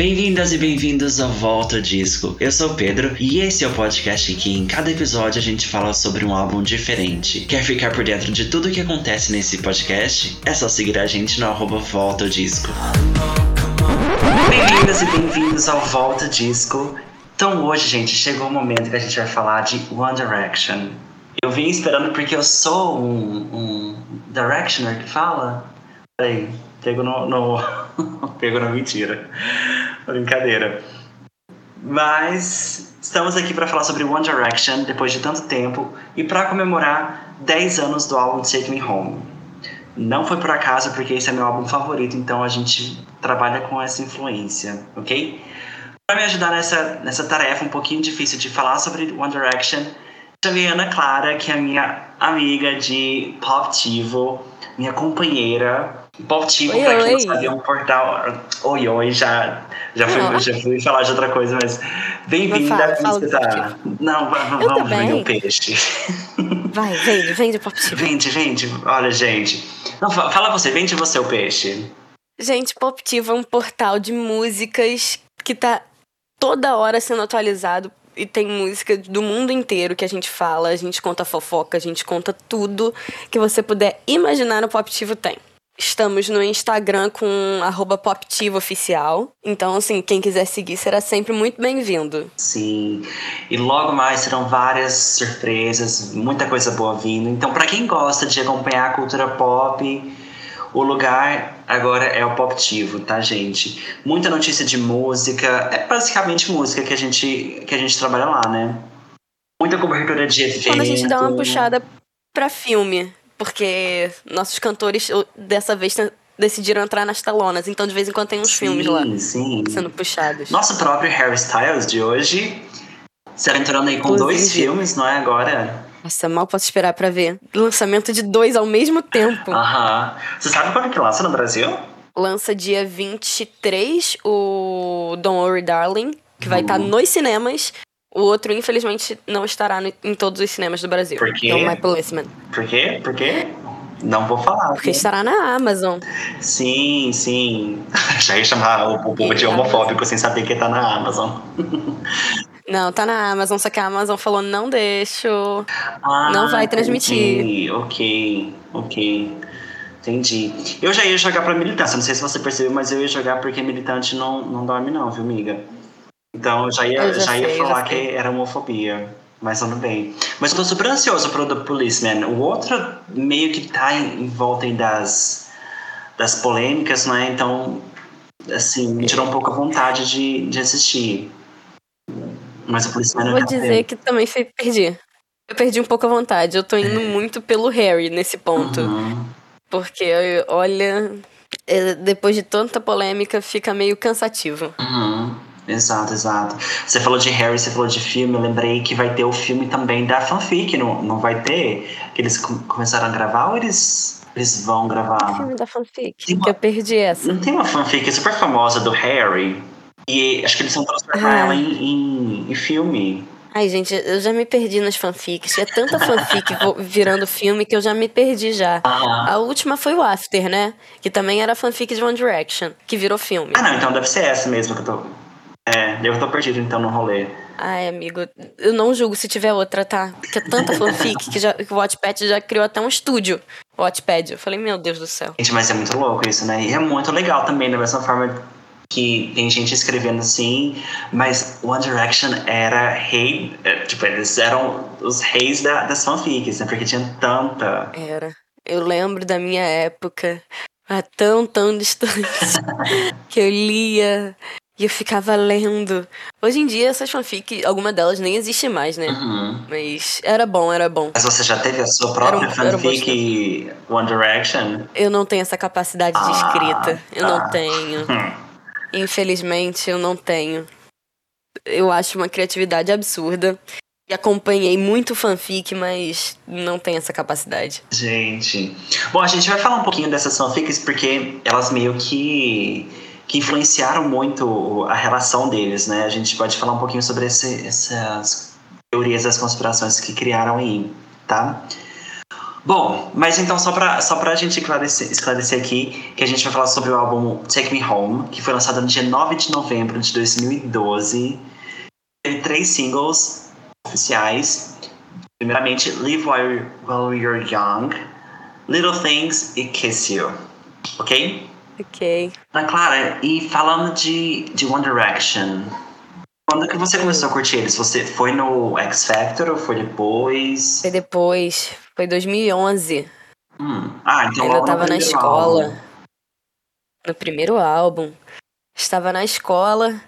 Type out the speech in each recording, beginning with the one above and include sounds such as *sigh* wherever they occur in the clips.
Bem-vindas e bem-vindos ao Volta Disco. Eu sou o Pedro e esse é o podcast em que em cada episódio a gente fala sobre um álbum diferente. Quer ficar por dentro de tudo o que acontece nesse podcast? É só seguir a gente no arroba Volta Disco. Bem-vindas e bem-vindos ao Volta Disco. Então hoje, gente, chegou o momento que a gente vai falar de One Direction. Eu vim esperando porque eu sou um, um Directioner que fala. Peraí, pego no, no *laughs* pego na mentira. Brincadeira. Mas estamos aqui para falar sobre One Direction depois de tanto tempo e para comemorar 10 anos do álbum Take Me Home. Não foi por acaso, porque esse é meu álbum favorito, então a gente trabalha com essa influência, ok? Para me ajudar nessa, nessa tarefa um pouquinho difícil de falar sobre One Direction, chamei Ana Clara, que é minha amiga de Pop Tivo, minha companheira. Tivo, Oi, pra quem não oi. sabe, é um portal. Oi, oi, já, já, fui, Ah. já fui falar de outra coisa, mas bem-vinda. Tá... Não, va- va- Eu vamos vender o peixe. *laughs* Vai, vende, vende o Pop Tivo. Vende, vende, olha, gente. Não, fa- fala você, vende você o peixe. Gente, Pop Tivo é um portal de músicas que tá toda hora sendo atualizado e tem música do mundo inteiro que a gente fala, a gente conta fofoca, a gente conta tudo que você puder imaginar no Pop Tivo tem. Estamos no Instagram com arroba Poptivo Oficial. Então, assim, quem quiser seguir será sempre muito bem-vindo. Sim, e logo mais serão várias surpresas, muita coisa boa vindo. Então, para quem gosta de acompanhar a cultura pop, o lugar agora é o Poptivo, tá, gente? Muita notícia de música, é basicamente música que a gente que a gente trabalha lá, né? Muita cobertura de evento. Quando a gente dá uma puxada pra filme, porque nossos cantores dessa vez decidiram entrar nas telonas, então de vez em quando tem uns sim, filmes lá Sim, sendo puxados. Nosso próprio Harry Styles de hoje será entrando aí com dois Inclusive. filmes, não é agora? Nossa, mal posso esperar pra ver. Lançamento de dois ao mesmo tempo. Aham. Você sabe quando que lança no Brasil? Lança dia 23 o Don't Worry Darling, que vai estar nos cinemas. O outro, infelizmente, não estará no- em todos os cinemas do Brasil. Por quê? Que é o My Policeman. Por quê? Por quê? Não vou falar. Porque estará na Amazon. Sim, sim. *laughs* Já ia chamar o, o povo de homofóbico sem saber que tá na Amazon. *laughs* Não, tá na Amazon, só que a Amazon falou: não deixo. Ah, Não vai transmitir. Ok, ok. Entendi. Eu já ia jogar pra militância, não sei se você percebeu, mas eu ia jogar porque militante não, não dorme, não, viu, amiga? Então eu já ia, Eu já já ia sei, já falar sei. que era homofobia. Mas tudo bem. Mas eu tô super ansioso pro The Policeman. O outro meio que tá em, em volta das, das polêmicas, né? Então, assim, me tirou um pouco a vontade de, de assistir. Mas o Policeman eu Vou ver. dizer que também perdi. Eu perdi um pouco a vontade. Eu tô indo muito pelo Harry nesse ponto. Uhum. Porque, olha, é, depois de tanta polêmica, fica meio cansativo. Uhum. Exato, exato. Você falou de Harry, você falou de filme, eu lembrei que vai ter o filme também da fanfic, não, não vai ter? Que eles com- começaram a gravar ou eles, eles vão gravar? Filme da fanfic. Uma- Que eu perdi essa. Não tem uma fanfic super famosa do Harry? E acho que eles vão transformar Ah. ela em, em, em filme. Ai, gente, eu já me perdi nas fanfics. É tanta fanfic virando filme que eu já me perdi já. Ah, A última foi o After, né? Que também era fanfic de One Direction, que virou filme. ah, não, então deve ser essa mesmo que eu tô. É, eu tô perdido então no rolê. Ai, amigo, eu não julgo se tiver outra, tá? Porque é tanta fanfic que, já, que o Wattpad já criou até um estúdio. O Wattpad. Eu falei, meu Deus do céu. Gente, mas é muito louco isso, né? E é muito legal também, da mesma forma que tem gente escrevendo assim, mas One Direction era rei, é, tipo, eles eram os reis da, das fanfics, né? Porque tinha tanta. Era. Eu lembro da minha época, há tão, tão distante, *laughs* que eu lia e eu ficava lendo. Hoje em dia, essas fanfic, alguma delas nem existe mais, né? Uhum. Mas era bom, era bom. Mas você já teve a sua própria um- era um fanfic One Direction? Eu não tenho essa capacidade de Ah, escrita. Eu tá. não tenho. *laughs* Hum. Infelizmente, eu não tenho. Eu acho uma criatividade absurda. E acompanhei muito fanfic, mas não tenho essa capacidade. Gente. Bom, a gente vai falar um pouquinho dessas fanfics porque elas meio que, que influenciaram muito a relação deles, né? A gente pode falar um pouquinho sobre esse- essas teorias das conspirações que criaram aí, tá? Bom, mas então só pra, só pra gente esclarecer, esclarecer aqui, que a gente vai falar sobre o álbum Take Me Home, que foi lançado no dia 9 de novembro de 2012. Teve três singles oficiais. Primeiramente, Live While, While You're Young, Little Things e Kiss You. Ok? Ok. Ana Clara, e falando de, de One Direction, quando que você começou a curtir eles? Você foi no X Factor ou foi depois? Foi depois. Foi 2011. Hum. Ah, então Ainda tava na escola. álbum. No primeiro álbum. Estava na escola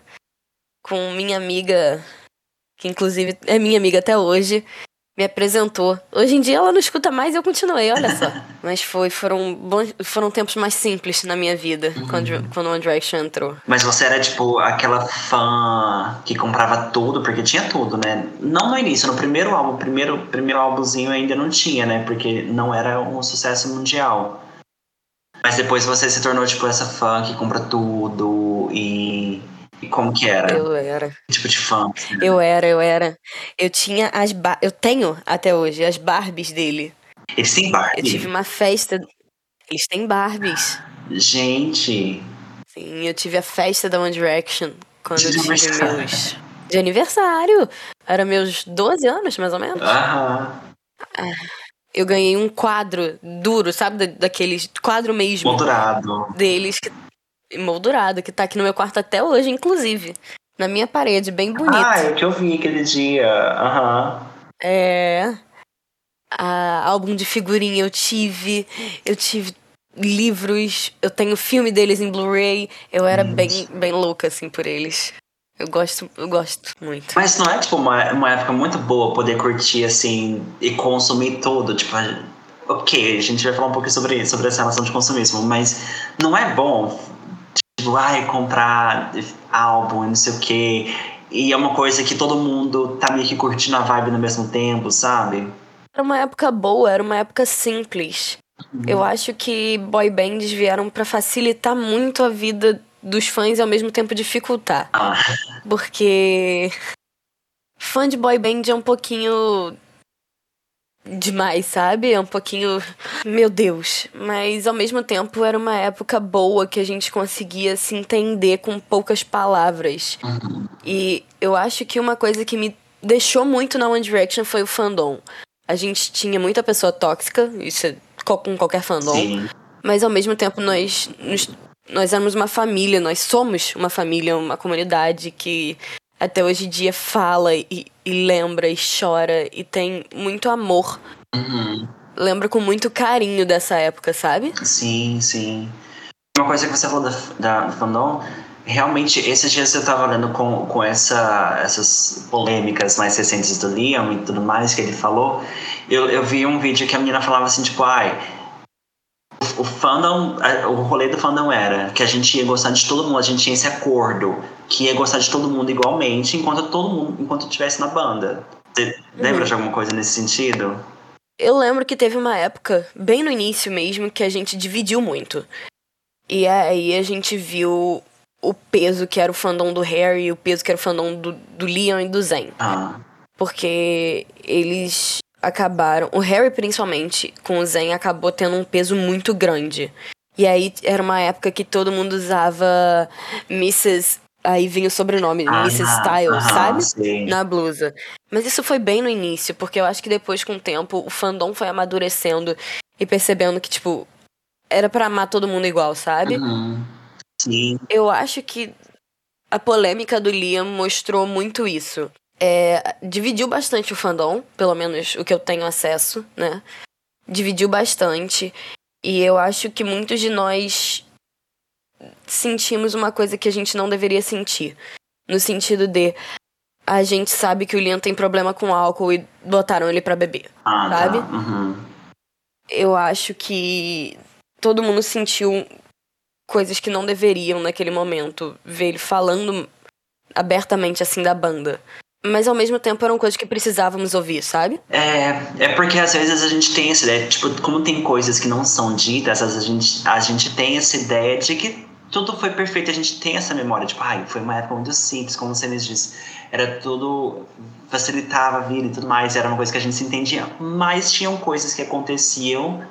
com minha amiga, que inclusive é minha amiga até hoje, me apresentou. Hoje em dia ela não escuta mais e eu continuei, olha só. *laughs* Mas foi, foram, bons, foram tempos mais simples na minha vida quando, quando One Direction entrou. Mas você era tipo aquela fã que comprava tudo, porque tinha tudo, né? Não no início, no primeiro álbum, primeiro primeiro álbumzinho ainda não tinha, né? Porque não era um sucesso mundial. Mas depois você se tornou tipo essa fã que compra tudo e, e como que era? Eu era. Que tipo de fã? que era? Eu era, eu era. Eu tinha as ba eu tenho até hoje as Barbies dele. Eles têm Barbie? Eu tive uma festa. Eles têm Barbies. Gente, Sim, eu tive a festa da One Direction quando De eu tive aniversário. meus. De aniversário! Era meus 12 anos, mais ou menos. aham, Eu ganhei um quadro duro, sabe? Da- Daqueles quadro mesmo moldurado. deles, que, moldurado, que tá aqui no meu quarto até hoje, inclusive. Na minha parede, bem bonito. Ah, é o que eu vi aquele dia. Aham. É. A álbum de figurinha eu tive. Eu tive livros. Eu tenho filme deles em Blu-ray. Eu era bem, bem louca, assim, por eles. Eu gosto, eu gosto muito. Mas não é tipo uma, uma época muito boa poder curtir assim e consumir tudo, tipo, ok, a gente vai falar um pouco sobre, sobre essa relação de consumismo, mas não é bom, tipo, ai, comprar álbum e não sei o quê, e é uma coisa que todo mundo tá meio que curtindo a vibe no mesmo tempo, sabe? Era uma época boa, era uma época simples. Eu acho que boy bands vieram pra facilitar muito a vida dos fãs e ao mesmo tempo dificultar. Ah, Porque fã de boy band é um pouquinho demais, sabe? É um pouquinho, meu Deus, mas ao mesmo tempo era uma época boa que a gente conseguia se entender com poucas palavras. E eu acho que uma coisa que me deixou muito na One Direction foi o fandom. A gente tinha muita pessoa tóxica, isso é co- com qualquer fandom. sim. Mas ao mesmo tempo nós, nos- nós éramos uma família, nós somos uma família, uma comunidade que até hoje em dia fala e, e lembra e chora e tem muito amor. Uhum. Lembra com muito carinho dessa época, sabe? Sim, sim. Uma coisa que você falou da, da do fandom, realmente, esses dias eu tava lendo com, com essa, essas polêmicas mais recentes do Liam e tudo mais que ele falou. Eu, eu vi um vídeo que a menina falava assim, tipo, ai. O, fandom, o rolê do fandom era que a gente ia gostar de todo mundo, a gente tinha esse acordo que ia gostar de todo mundo igualmente enquanto todo mundo, enquanto estivesse na banda. Você lembra de alguma coisa nesse sentido? Eu lembro que teve uma época, bem no início mesmo, que a gente dividiu muito. E aí a gente viu o peso que era o fandom do Harry, o peso que era o fandom do, do Leon e do Zen. Ah, porque eles acabaram, o Harry principalmente, com o Zen, acabou tendo um peso muito grande. E aí era uma época que todo mundo usava Mrs. Aí vinha o sobrenome, ah, Mrs. Styles, aham, sabe? sim. Na blusa. Mas isso foi bem no início, porque eu acho que depois, com o tempo, o fandom foi amadurecendo e percebendo que, tipo, era pra amar todo mundo igual, sabe? Uhum. Sim. Eu acho que a polêmica do Liam mostrou muito isso. É, dividiu bastante o fandom, pelo menos o que eu tenho acesso, né? Dividiu bastante. E eu acho que muitos de nós sentimos uma coisa que a gente não deveria sentir. No sentido de a gente sabe que o Liam tem problema com álcool e botaram ele pra beber. Ah, Sabe? Tá. Uhum. eu acho que todo mundo sentiu coisas que não deveriam naquele momento. Ver ele falando abertamente assim da banda. Mas ao mesmo tempo eram coisas que precisávamos ouvir, sabe? É, é porque às vezes a gente tem essa ideia, tipo, como tem coisas que não são ditas, às vezes a gente, a gente tem essa ideia de que tudo foi perfeito. A gente tem essa memória, tipo, ai, foi uma época muito simples, como você mesmo disse. Era tudo. facilitava a vida e tudo mais, era uma coisa que a gente se entendia. Mas tinham coisas que aconteciam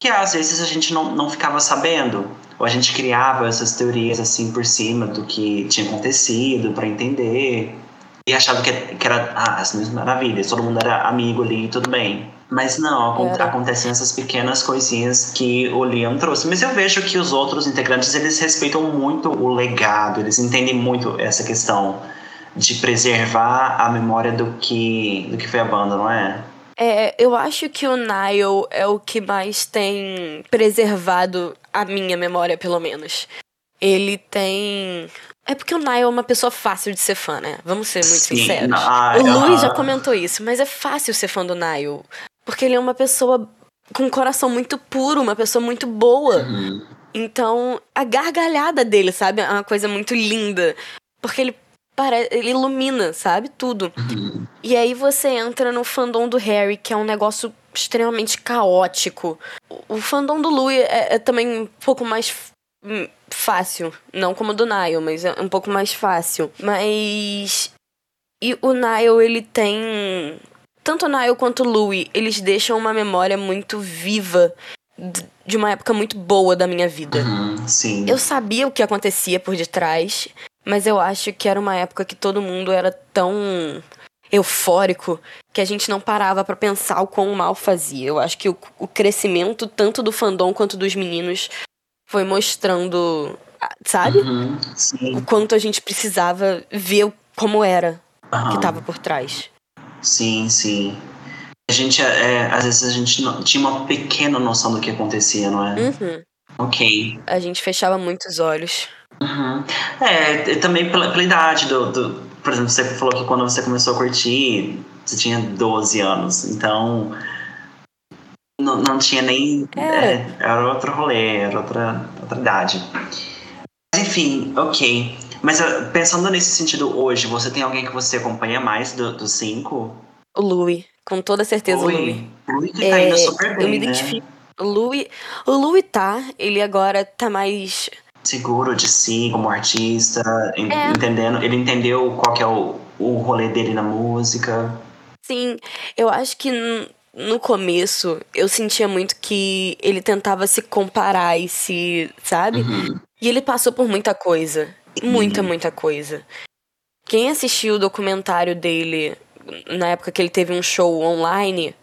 que às vezes a gente não, não ficava sabendo. Ou a gente criava essas teorias assim por cima do que tinha acontecido para entender. E achava que, que era ah, as mesmas maravilhas, todo mundo era amigo ali tudo bem. Mas não, Era. acontecem essas pequenas coisinhas que o Liam trouxe. Mas eu vejo que os outros integrantes, eles respeitam muito o legado, eles entendem muito essa questão de preservar a memória do que, do que foi a banda, não é? É, eu acho que o Nile é o que mais tem preservado a minha memória, pelo menos. Ele tem. É porque o Nile é uma pessoa fácil de ser fã, né? Vamos ser muito Sim, sinceros. Ah, o Luiz já comentou isso, mas é fácil ser fã do Nile. Porque ele é uma pessoa com um coração muito puro, uma pessoa muito boa. Uhum. Então, a gargalhada dele, sabe? É uma coisa muito linda. Porque ele parece, ele ilumina, sabe? Tudo. Uhum. E aí você entra no fandom do Harry, que é um negócio extremamente caótico. O, o fandom do Louis é, é, também um pouco mais hum, fácil. Não como o do Niall, mas é um pouco mais fácil. Mas. E o Niall, ele tem tanto o Niall quanto o Louie, eles deixam uma memória muito viva de uma época muito boa da minha vida. Uhum, sim. Eu sabia o que acontecia por detrás, mas eu acho que era uma época que todo mundo era tão eufórico que a gente não parava para pensar o quão mal fazia. Eu acho que o, o, crescimento tanto do fandom quanto dos meninos foi mostrando, sabe? Uhum, o quanto a gente precisava ver como era uhum. que tava por trás. Sim, sim. A gente, é, às vezes, a gente não, tinha uma pequena noção do que acontecia, não é? Uhum. Ok. A gente fechava muitos olhos. Uhum. É, também pela, pela idade do, do, Por exemplo, você falou que quando você começou a curtir, você tinha 12 anos. Então. Não, não tinha nem. É. É, era outro rolê, era outra, outra idade. Mas enfim, ok. Mas ah, pensando nesse sentido hoje, você tem alguém que você acompanha mais dos do cinco? O Louis, com toda certeza Louis. o Louis. Louis que tá é, indo super bem, Eu me né? identifico. O Louis, o Louis tá, ele agora tá mais seguro de si como artista, é. entendendo, ele entendeu qual que é o, o rolê dele na música. Sim, eu acho que no começo eu sentia muito que ele tentava se comparar e se, sabe? Uhum. E ele passou por muita coisa. Muita, uhum. muita coisa. Quem assistiu o documentário dele na época que ele teve um show online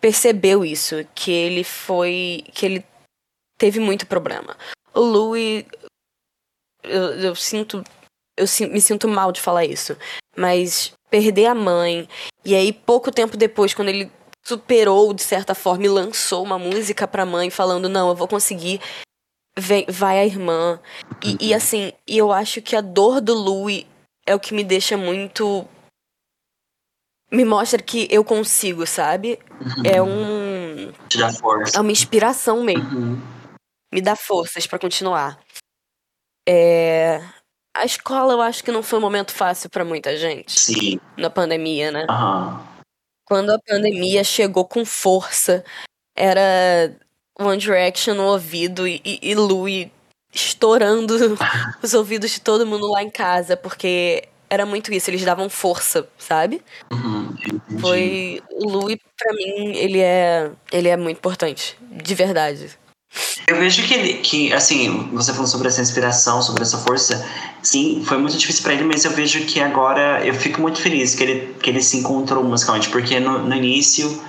percebeu isso, que ele foi. que ele teve muito problema. O Louis. Eu, eu sinto. Eu me sinto mal de falar isso. Mas perder a mãe. E aí, pouco tempo depois, quando ele superou de certa forma e lançou uma música pra mãe falando: Não, eu vou conseguir vem, vai a irmã. E, e, assim, e eu acho que a dor do Louis é o que me deixa muito. Me mostra que eu consigo, sabe? Uhum. É um. Te dá força. É uma inspiração mesmo. Uhum. Me dá forças para continuar. É. A escola eu acho que não foi um momento fácil para muita gente. Sim. Na pandemia, né? Uhum. Quando a pandemia chegou com força, era One Direction no ouvido e, e, Louis estourando *laughs* os ouvidos de todo mundo lá em casa, porque era muito isso, eles davam força, sabe? Uhum, Foi. O Louis, pra mim, ele é. Ele é muito importante. De verdade. Eu vejo que ele, que, assim, você falou sobre essa inspiração, sobre essa força, sim, foi muito difícil para ele, mas eu vejo que agora eu fico muito feliz que ele, que ele se encontrou musicalmente, porque no, no início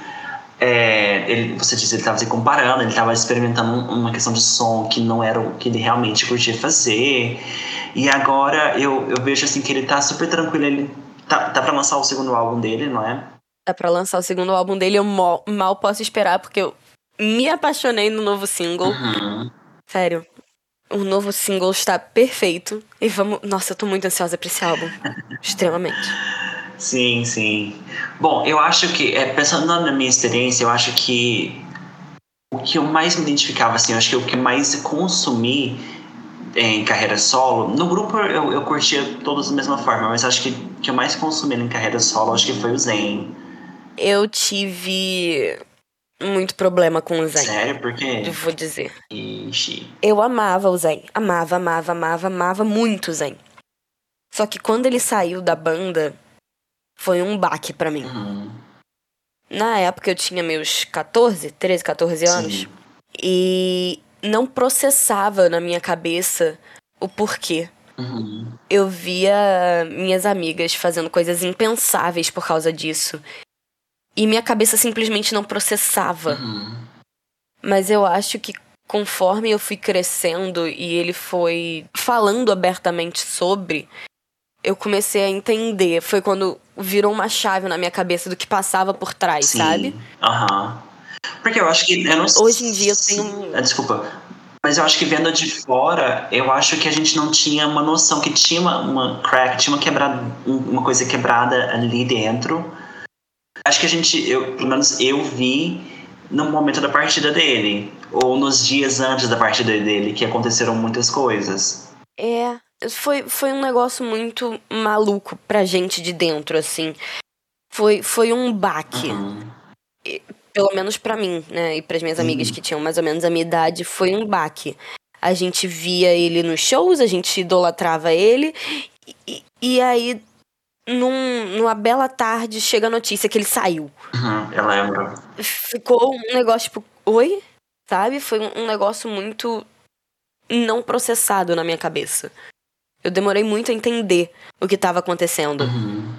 é, ele, você disse, ele estava se comparando, ele estava experimentando uma questão de som que não era o que ele realmente curtia fazer. E agora eu, eu vejo assim que ele tá super tranquilo, ele tá, tá para lançar o segundo álbum dele, não é? Tá para lançar o segundo álbum dele, eu mal, mal, posso esperar porque eu me apaixonei no novo single. Uhum. Sério. O novo single está perfeito. E vamos. Nossa, eu tô muito ansiosa pra esse álbum. *laughs* Extremamente. Sim, sim. Bom, eu acho que, é, pensando na minha experiência, eu acho que o que eu mais me identificava, assim, eu acho que o que mais consumi em carreira solo, no grupo eu, eu curtia todos da mesma forma, mas acho que o que eu mais consumi em carreira solo, acho que foi o Zen. Eu tive muito problema com o Zen. Sério? Por quê? Eu vou dizer. Ixi. Eu amava o Zen. Amava, amava, amava, amava muito o Zen. Só que quando ele saiu da banda, foi um baque pra mim. Uhum. Na época eu tinha meus 14, 13, 14 anos. Sim. E não processava na minha cabeça o porquê. Uhum. Eu via minhas amigas fazendo coisas impensáveis por causa disso. E minha cabeça simplesmente não processava. Uhum. Mas eu acho que conforme eu fui crescendo e ele foi falando abertamente sobre, eu comecei a entender. Foi quando virou uma chave na minha cabeça do que passava por trás, Sim. sabe? Aham. Porque eu acho que. Eu não Hoje em dia eu tenho- Ah, Desculpa. Mas eu acho que vendo de fora, eu acho que a gente não tinha uma noção que tinha uma, uma crack, tinha uma quebrada, um- uma coisa quebrada ali dentro. Acho que a gente, eu, pelo menos eu vi no momento da partida dele, ou nos dias antes da partida dele, que aconteceram muitas coisas. É, foi, foi um negócio muito maluco pra gente de dentro, assim. Foi, foi um baque, Uhum. pelo menos pra mim, né? E pras minhas amigas que tinham mais ou menos a minha idade, foi um baque. A gente via ele nos shows, a gente idolatrava ele, e, e aí, num, numa bela tarde, chega a notícia que ele saiu. Uhum, eu lembro. Ficou um negócio tipo, oi? Sabe? Foi um, um negócio muito não processado na minha cabeça. Eu demorei muito a entender o que estava acontecendo. Uhum.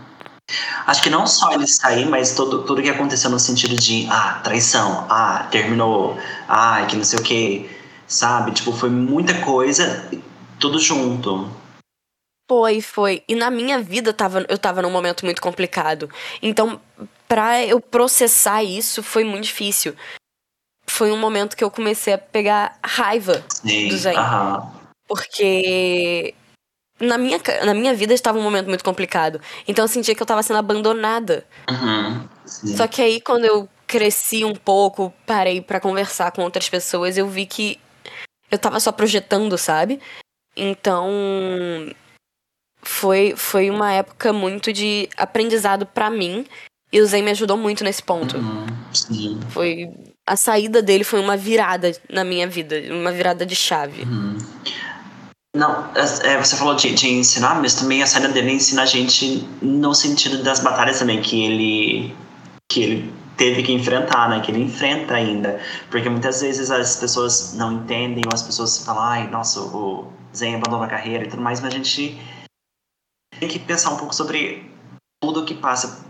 Acho que não só ele sair, mas todo, tudo que aconteceu no sentido de, ah, traição, ah, terminou, ah, que não sei o que, sabe? Tipo, foi muita coisa, tudo junto. Foi, foi. E na minha vida tava, eu tava num momento muito complicado. Então, pra eu processar isso foi muito difícil. Foi um momento que eu comecei a pegar raiva Sim, Do aham. Porque na minha, na minha vida estava um momento muito complicado. Então eu sentia que eu tava sendo abandonada. Uhum. Só que aí quando eu cresci um pouco, parei pra conversar com outras pessoas, eu vi que eu tava só projetando, sabe? Então foi foi uma época muito de aprendizado pra mim e o Zen me ajudou muito nesse ponto. Uhum. Sim. Foi a saída dele foi uma virada na minha vida, uma virada de chave. Uhum. Não, é, você falou de, de ensinar, mas também a saída dele ensina a gente no sentido das batalhas também que ele que ele teve que enfrentar, né? Que ele enfrenta ainda, porque muitas vezes as pessoas não entendem ou as pessoas falam, ai, nossa, o Zen abandonou a carreira e tudo mais, mas a gente tem que pensar um pouco sobre tudo que passa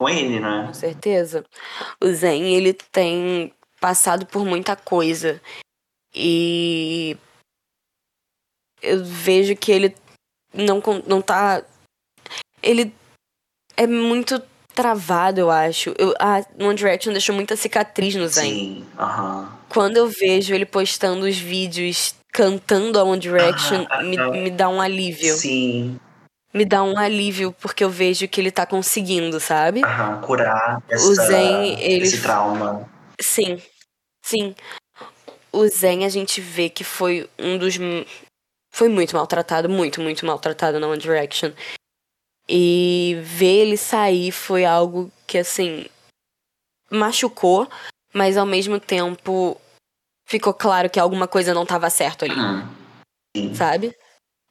com ele, né? Com certeza. O Zen, ele tem passado por muita coisa. E eu vejo que ele não, não tá. Ele é muito travado, eu acho. Eu, a One Direction deixou muita cicatriz no Zen. Sim, aham. Quando eu vejo ele postando os vídeos cantando a One Direction, Ah, me, ah. me dá um alívio. Sim, Me dá um alívio porque eu vejo que ele tá conseguindo, sabe? aham, curar essa, Zen, ele- esse trauma. Sim, sim. O Zen a gente vê que foi um dos. Foi muito maltratado, muito, muito maltratado na One Direction. E ver ele sair foi algo que, assim. machucou, mas ao mesmo tempo ficou claro que alguma coisa não tava certo ali, Uhum. Sabe?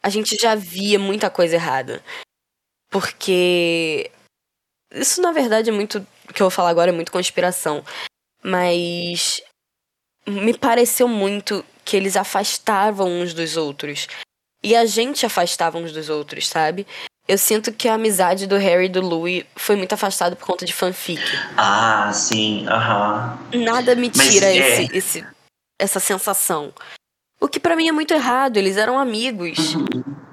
A gente já via muita coisa errada. Porque. Isso, na verdade, é muito. O que eu vou falar agora é muito conspiração. Mas. Me pareceu muito que eles afastavam uns dos outros. E a gente afastava uns dos outros, sabe? Eu sinto que a amizade do Harry e do Louis foi muito afastada por conta de fanfic. Ah, sim, aham. Nada me Mas tira é- esse, esse, essa sensação. O que pra mim é muito errado, eles eram amigos.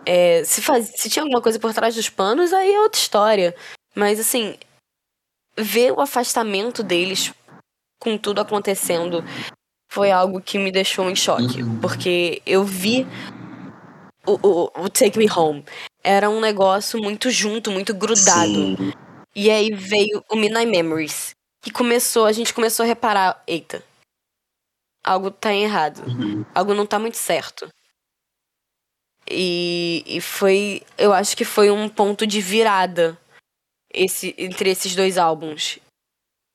É, se, faz, se tinha alguma coisa por trás dos panos, aí é outra história. Mas assim, ver o afastamento deles com tudo acontecendo foi algo que me deixou em choque. Uhum. Porque eu vi o, o, o Take Me Home. Era um negócio muito junto, muito grudado. Sim. E aí veio o Midnight Memories. Que começou, a gente começou a reparar, eita, algo tá errado. Uhum. Algo não tá muito certo. E, e foi, eu acho que foi um ponto de virada esse, entre esses dois álbuns.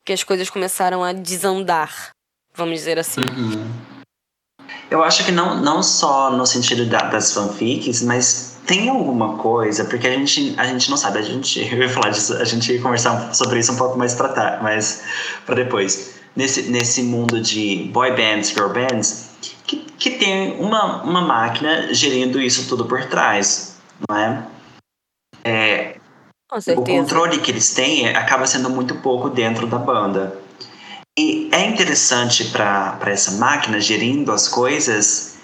que as coisas começaram a desandar, vamos dizer assim. Uhum. Eu acho que não, não só no sentido da, das fanfics, mas tem alguma coisa, porque a gente, a gente não sabe, a gente, *laughs* eu ia falar disso, a gente ia conversar sobre isso um pouco mais pra, tá, mas para depois. Nesse, nesse mundo de boy bands, girl bands, que, que tem uma, uma máquina gerindo isso tudo por trás, não é? é Com certeza. o controle que eles têm acaba sendo muito pouco dentro da banda. E é interessante para essa máquina gerindo as coisas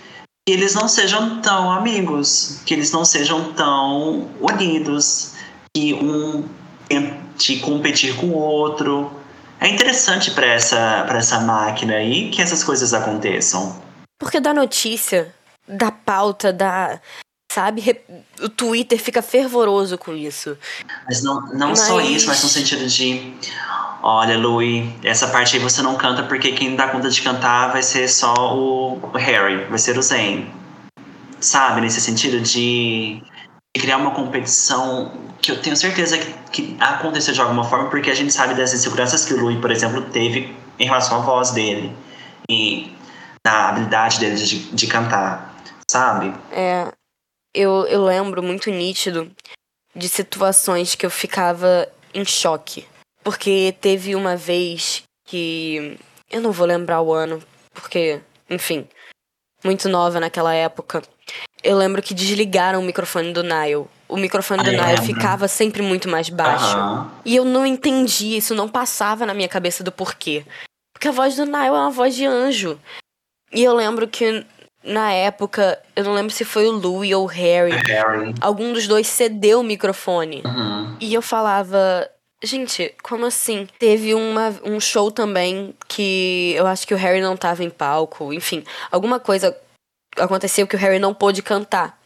que eles não sejam tão amigos, que eles não sejam tão unidos, que um tente competir com o outro. É interessante para essa, essa máquina aí que essas coisas aconteçam. Porque dá notícia, dá pauta, dá. Sabe? O Twitter fica fervoroso com isso. Mas não, não mas... só isso, mas no sentido de. Olha, Louie, essa parte aí você não canta porque quem dá conta de cantar vai ser só o Harry, vai ser o Zayn. Sabe? Nesse sentido de criar uma competição que eu tenho certeza que, que aconteceu de alguma forma, porque a gente sabe das inseguranças que o Louis, por exemplo, teve em relação à voz dele e da habilidade dele de, de cantar, sabe? É, eu, eu lembro muito nítido de situações que eu ficava em choque. Porque teve uma vez que. Eu não vou lembrar o ano, porque, enfim, muito nova naquela época. Eu lembro que desligaram o microfone do Nile. O microfone do Nile ficava sempre muito mais baixo. Aham. E eu não entendi, isso não passava na minha cabeça do porquê. Porque a voz do Nile é uma voz de anjo. E eu lembro que na época, eu não lembro se foi o Louis ou o Harry. Harry. Algum dos dois cedeu o microfone. Uhum. E eu falava, gente, como assim? Teve uma, um show também que eu acho que o Harry não tava em palco. Enfim, alguma coisa aconteceu que o Harry não pôde cantar.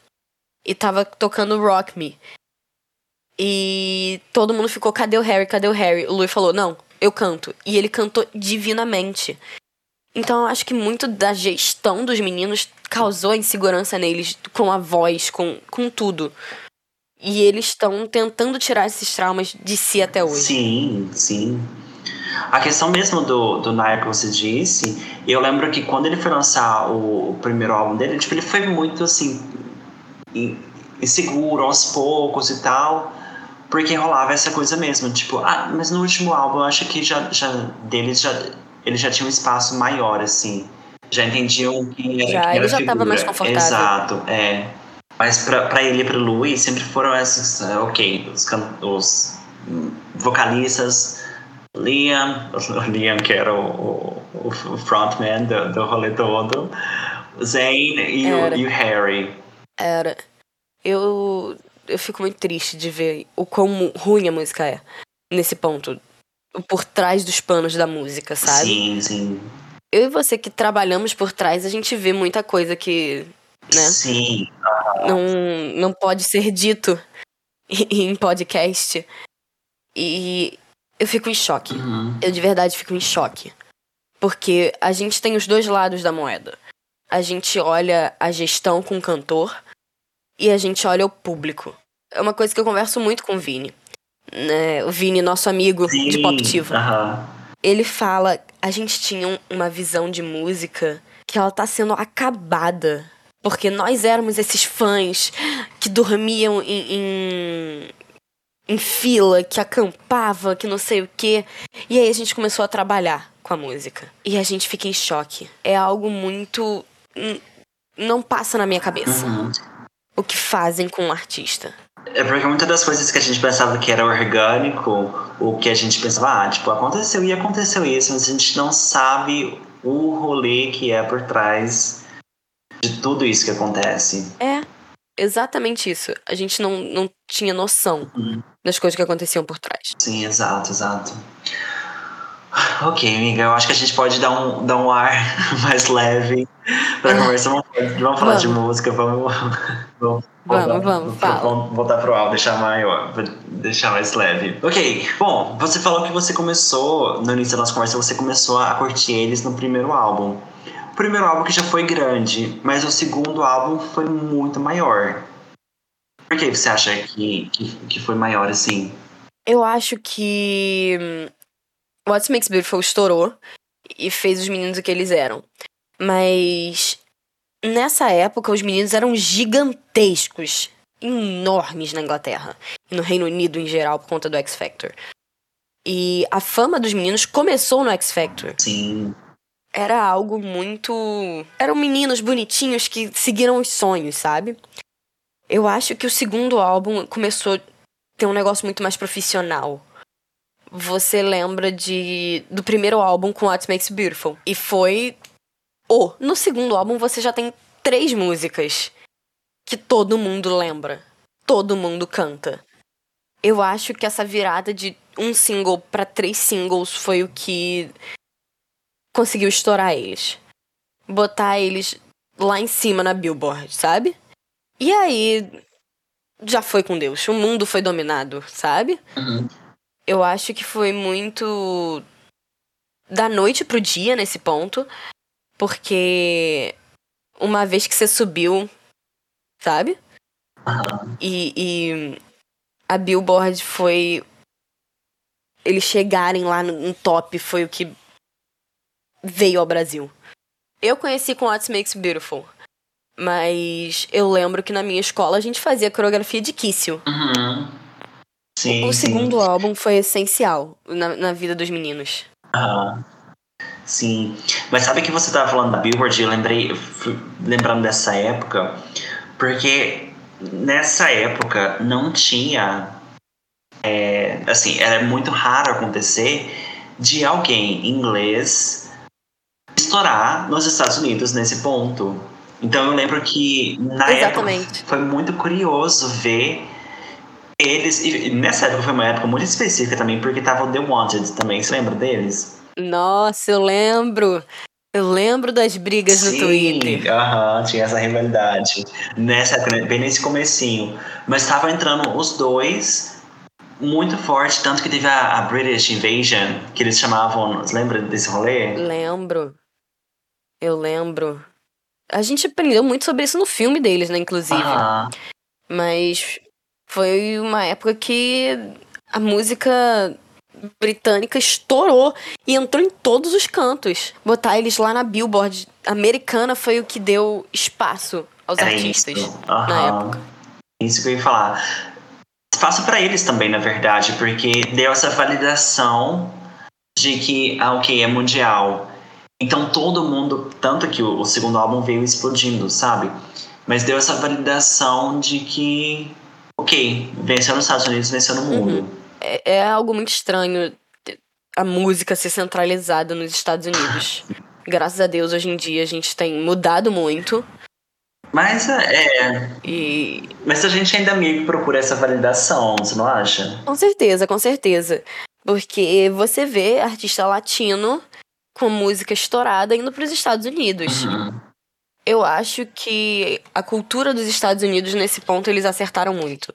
E tava tocando Rock Me. E todo mundo ficou, cadê o Harry? Cadê o Harry? O Louis falou, não, eu canto. E ele cantou divinamente. Então eu acho que muito da gestão dos meninos causou insegurança neles com a voz, com, com tudo. E eles estão tentando tirar esses traumas de si até hoje. Sim, sim. A questão mesmo do, do Naya que você disse, eu lembro que quando ele foi lançar o, o primeiro álbum dele, tipo, ele foi muito assim inseguro aos poucos e tal, porque rolava essa coisa mesmo, tipo, ah, mas no último álbum eu acho que já, já deles já ele já tinha um espaço maior assim, já entendiam que era, Já, que ele era já tava figura. mais confortável. Exato, é. Mas pra, pra ele e pro Louis sempre foram esses, eh, ok, os, os vocalistas, Liam, *laughs* Liam que era o, o, o frontman do, do rolê todo, Zayn e o, e o Harry. Era. Eu. Eu fico muito triste de ver o quão ruim a música é. Nesse ponto. Por trás dos panos da música, sabe? Sim, sim. Eu e você que trabalhamos por trás, a gente vê muita coisa que. né? Sim, Não, não pode ser dito *laughs* em podcast. E eu fico em choque. Uhum. Eu de verdade fico em choque. Porque a gente tem os dois lados da moeda. A gente olha a gestão com o cantor e a gente olha o público. É uma coisa que eu converso muito com o Vini. Né? O Vini, nosso amigo de Sim, Poptiva. aham. Ele fala: a gente tinha um- uma visão de música que ela tá sendo acabada. Porque nós éramos esses fãs que dormiam em, em, em fila, que acampava, que não sei o quê. E aí a gente começou a trabalhar com a música. E a gente fica em choque. É algo muito. Não passa na minha cabeça Uhum. o que fazem com um artista. É porque muitas das coisas que a gente pensava que era orgânico, o que a gente pensava, ah, tipo, aconteceu e aconteceu isso, mas a gente não sabe o rolê que é por trás de tudo isso que acontece. É, exatamente isso. A gente não, não tinha noção Uhum. das coisas que aconteciam por trás. Sim, exato, exato. Ok, amiga, eu acho que a gente pode dar um, dar um ar *laughs* mais leve pra conversar. Vamos, vamos falar de Vamos. música, vamos. *laughs* Vamos, Vamos, vamos, fala. Vamos voltar pro álbum, deixar, maior, deixar mais leve. Ok, bom, você falou que você começou, no início da nossa conversa, você começou a curtir eles no primeiro álbum. O primeiro álbum que já foi grande, mas o segundo álbum foi muito maior. Por que você acha que, que, que foi maior assim? Eu acho que hum, What Makes Beautiful estourou e fez os meninos o que eles eram. Mas nessa época os meninos eram gigantescos, enormes na Inglaterra e no Reino Unido em geral por conta do X Factor. E a fama dos meninos começou no X Factor. Sim. Era algo muito. Eram meninos bonitinhos que seguiram os sonhos, sabe? Eu acho que o segundo álbum começou a ter um negócio muito mais profissional. Você lembra de do primeiro álbum com What Makes Beautiful. E foi. Oh, no segundo álbum você já tem três músicas que todo mundo lembra. Todo mundo canta. Eu acho que essa virada de um single para três singles foi o que conseguiu estourar eles. Botar eles lá em cima na Billboard, sabe? E aí já foi com Deus. O mundo foi dominado, sabe? Uhum. Eu acho que foi muito da noite pro dia nesse ponto, porque uma vez que você subiu, sabe? E, e a Billboard foi eles chegarem lá no, no top foi o que veio ao Brasil. Eu conheci com What Makes Beautiful. Mas eu lembro que na minha escola a gente fazia coreografia de Kíssio. Uhum. Sim, o segundo álbum foi essencial na, na vida dos meninos. Aham. Sim. Mas sabe que você tava falando da Billboard? Eu lembrei, lembrando dessa época, porque nessa época não tinha. é, assim, era muito raro acontecer de alguém inglês estourar nos Estados Unidos nesse ponto. Então eu lembro que na Exatamente. época foi muito curioso ver eles. E nessa época foi uma época muito específica também, porque tava o The Wanted também. Você lembra deles? Nossa, eu lembro. Eu lembro das brigas no Twitter. Aham, tinha essa rivalidade. Nessa época, né, bem nesse comecinho. Mas tava entrando os dois muito forte, tanto que teve a, a British Invasion, que eles chamavam. Você lembra desse rolê? Lembro. Eu lembro. A gente aprendeu muito sobre isso no filme deles, né, inclusive. Aham. Mas foi uma época que a música britânica estourou e entrou em todos os cantos. Botar eles lá na Billboard americana foi o que deu espaço aos Era artistas isso. na época. Isso que eu ia falar. Espaço para eles também, na verdade, porque deu essa validação de que, ah, ok, é mundial. Então todo mundo, tanto que o, o segundo álbum veio explodindo, sabe? Mas deu essa validação de que, ok, venceu nos Estados Unidos, venceu no mundo. É, é algo muito estranho a música ser centralizada nos Estados Unidos. *laughs* Graças a Deus, hoje em dia a gente tem mudado muito Mas é. e Mas a gente ainda meio que procura essa validação, você não acha? Com certeza, com certeza. Porque você vê artista latino com música estourada indo para os Estados Unidos. Uhum. Eu acho que a cultura dos Estados Unidos, nesse ponto, eles acertaram muito.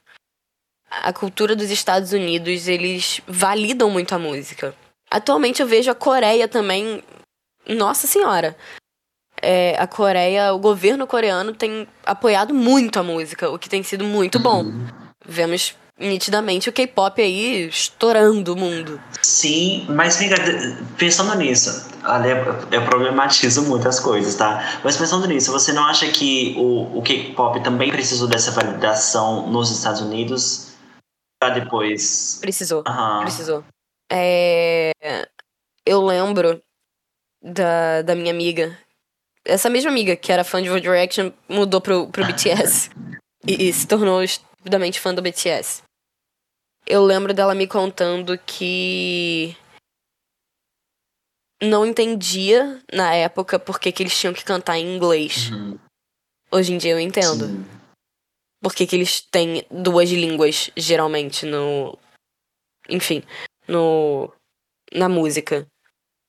A cultura dos Estados Unidos, eles validam muito a música. Atualmente eu vejo a Coreia também. Nossa Senhora! É, a Coreia, o governo coreano tem apoiado muito a música, o que tem sido muito bom. Vemos nitidamente o K-pop aí estourando o mundo. Sim, mas fica pensando nisso, eu problematizo muitas coisas, tá? Mas pensando nisso, você não acha que o, o K-pop também precisou dessa validação nos Estados Unidos pra depois. Precisou. Aham. Precisou. É, Eu lembro da, da minha amiga. Essa mesma amiga que era fã de One Direction mudou pro, pro BTS. *laughs* E, e se tornou estupidamente fã do BTS. Eu lembro dela me contando que não entendia na época por que, eles tinham que cantar em inglês. Uhum. Hoje em dia eu entendo. Sim. Por que, eles têm duas línguas, geralmente, no. Enfim, no. Na música.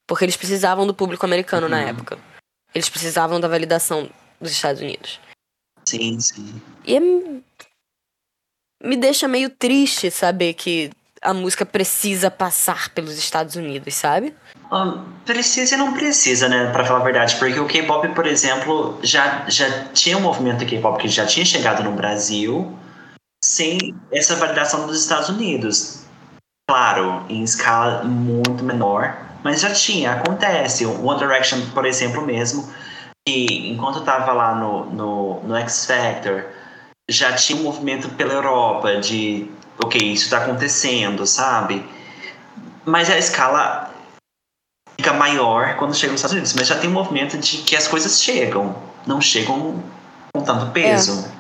Porque eles precisavam do público americano na Uhum. época. Eles precisavam da validação dos Estados Unidos. Sim, sim. E é... me deixa meio triste saber que a música precisa passar pelos Estados Unidos, sabe? Ah, precisa e não precisa, né? Pra falar a verdade, porque o K-pop, por exemplo, já, já tinha um movimento K-pop que já tinha chegado no Brasil sem essa validação dos Estados Unidos. Claro, em escala muito menor, mas já tinha, acontece. O One Direction, por exemplo, mesmo, que enquanto eu tava lá no, no, no X Factor, já tinha um movimento pela Europa de, ok, isso está acontecendo, sabe? Mas a escala fica maior quando chega nos Estados Unidos, mas já tem um movimento de que as coisas chegam, não chegam com tanto peso. É.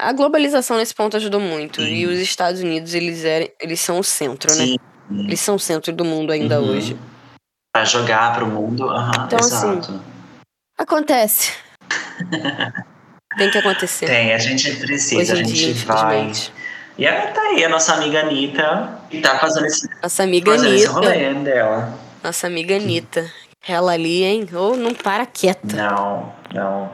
A globalização nesse ponto ajudou muito. Sim. E os Estados Unidos, eles, eram, eles são o centro, né? Sim. né? Eles são o centro do mundo ainda uhum. hoje. Pra jogar pro mundo, uhum, então, assim, exato. Assim, acontece. *laughs* Tem que acontecer. Tem, a gente precisa, a gente dia, vai. E aí tá aí a nossa amiga Anitta, que tá fazendo esse, nossa amiga fazendo Anitta. esse rolê dela. Nossa amiga Anitta. Ela ali, hein? Ou oh, não para quieta. Não, não.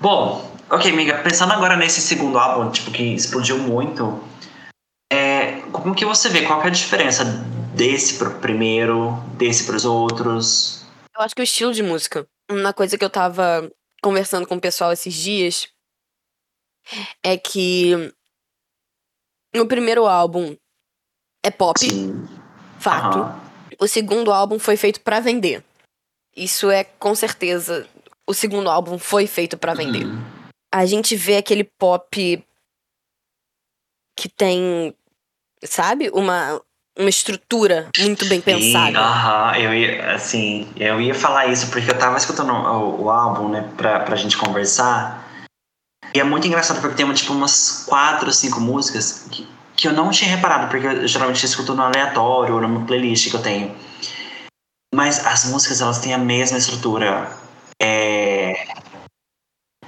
Bom, ok, amiga, pensando agora nesse segundo álbum, tipo, que explodiu muito, é, como que você vê? Qual é a diferença desse pro primeiro, desse pros outros? Eu acho que o estilo de música. Uma coisa que eu tava conversando com o pessoal esses dias é que o primeiro álbum é pop, Sim. fato. Uhum. O segundo álbum foi feito para vender. Isso é com certeza. O segundo álbum foi feito para vender. Uhum. A gente vê aquele pop que tem, sabe, uma uma estrutura muito bem pensada. Aham, eu ia, assim, eu ia falar isso porque eu tava escutando o, o, álbum, né, pra, pra gente conversar. E é muito engraçado porque tem tipo umas quatro, cinco músicas que, que eu não tinha reparado, porque eu geralmente escuto no aleatório ou numa playlist que eu tenho. Mas as músicas, elas têm a mesma estrutura. É...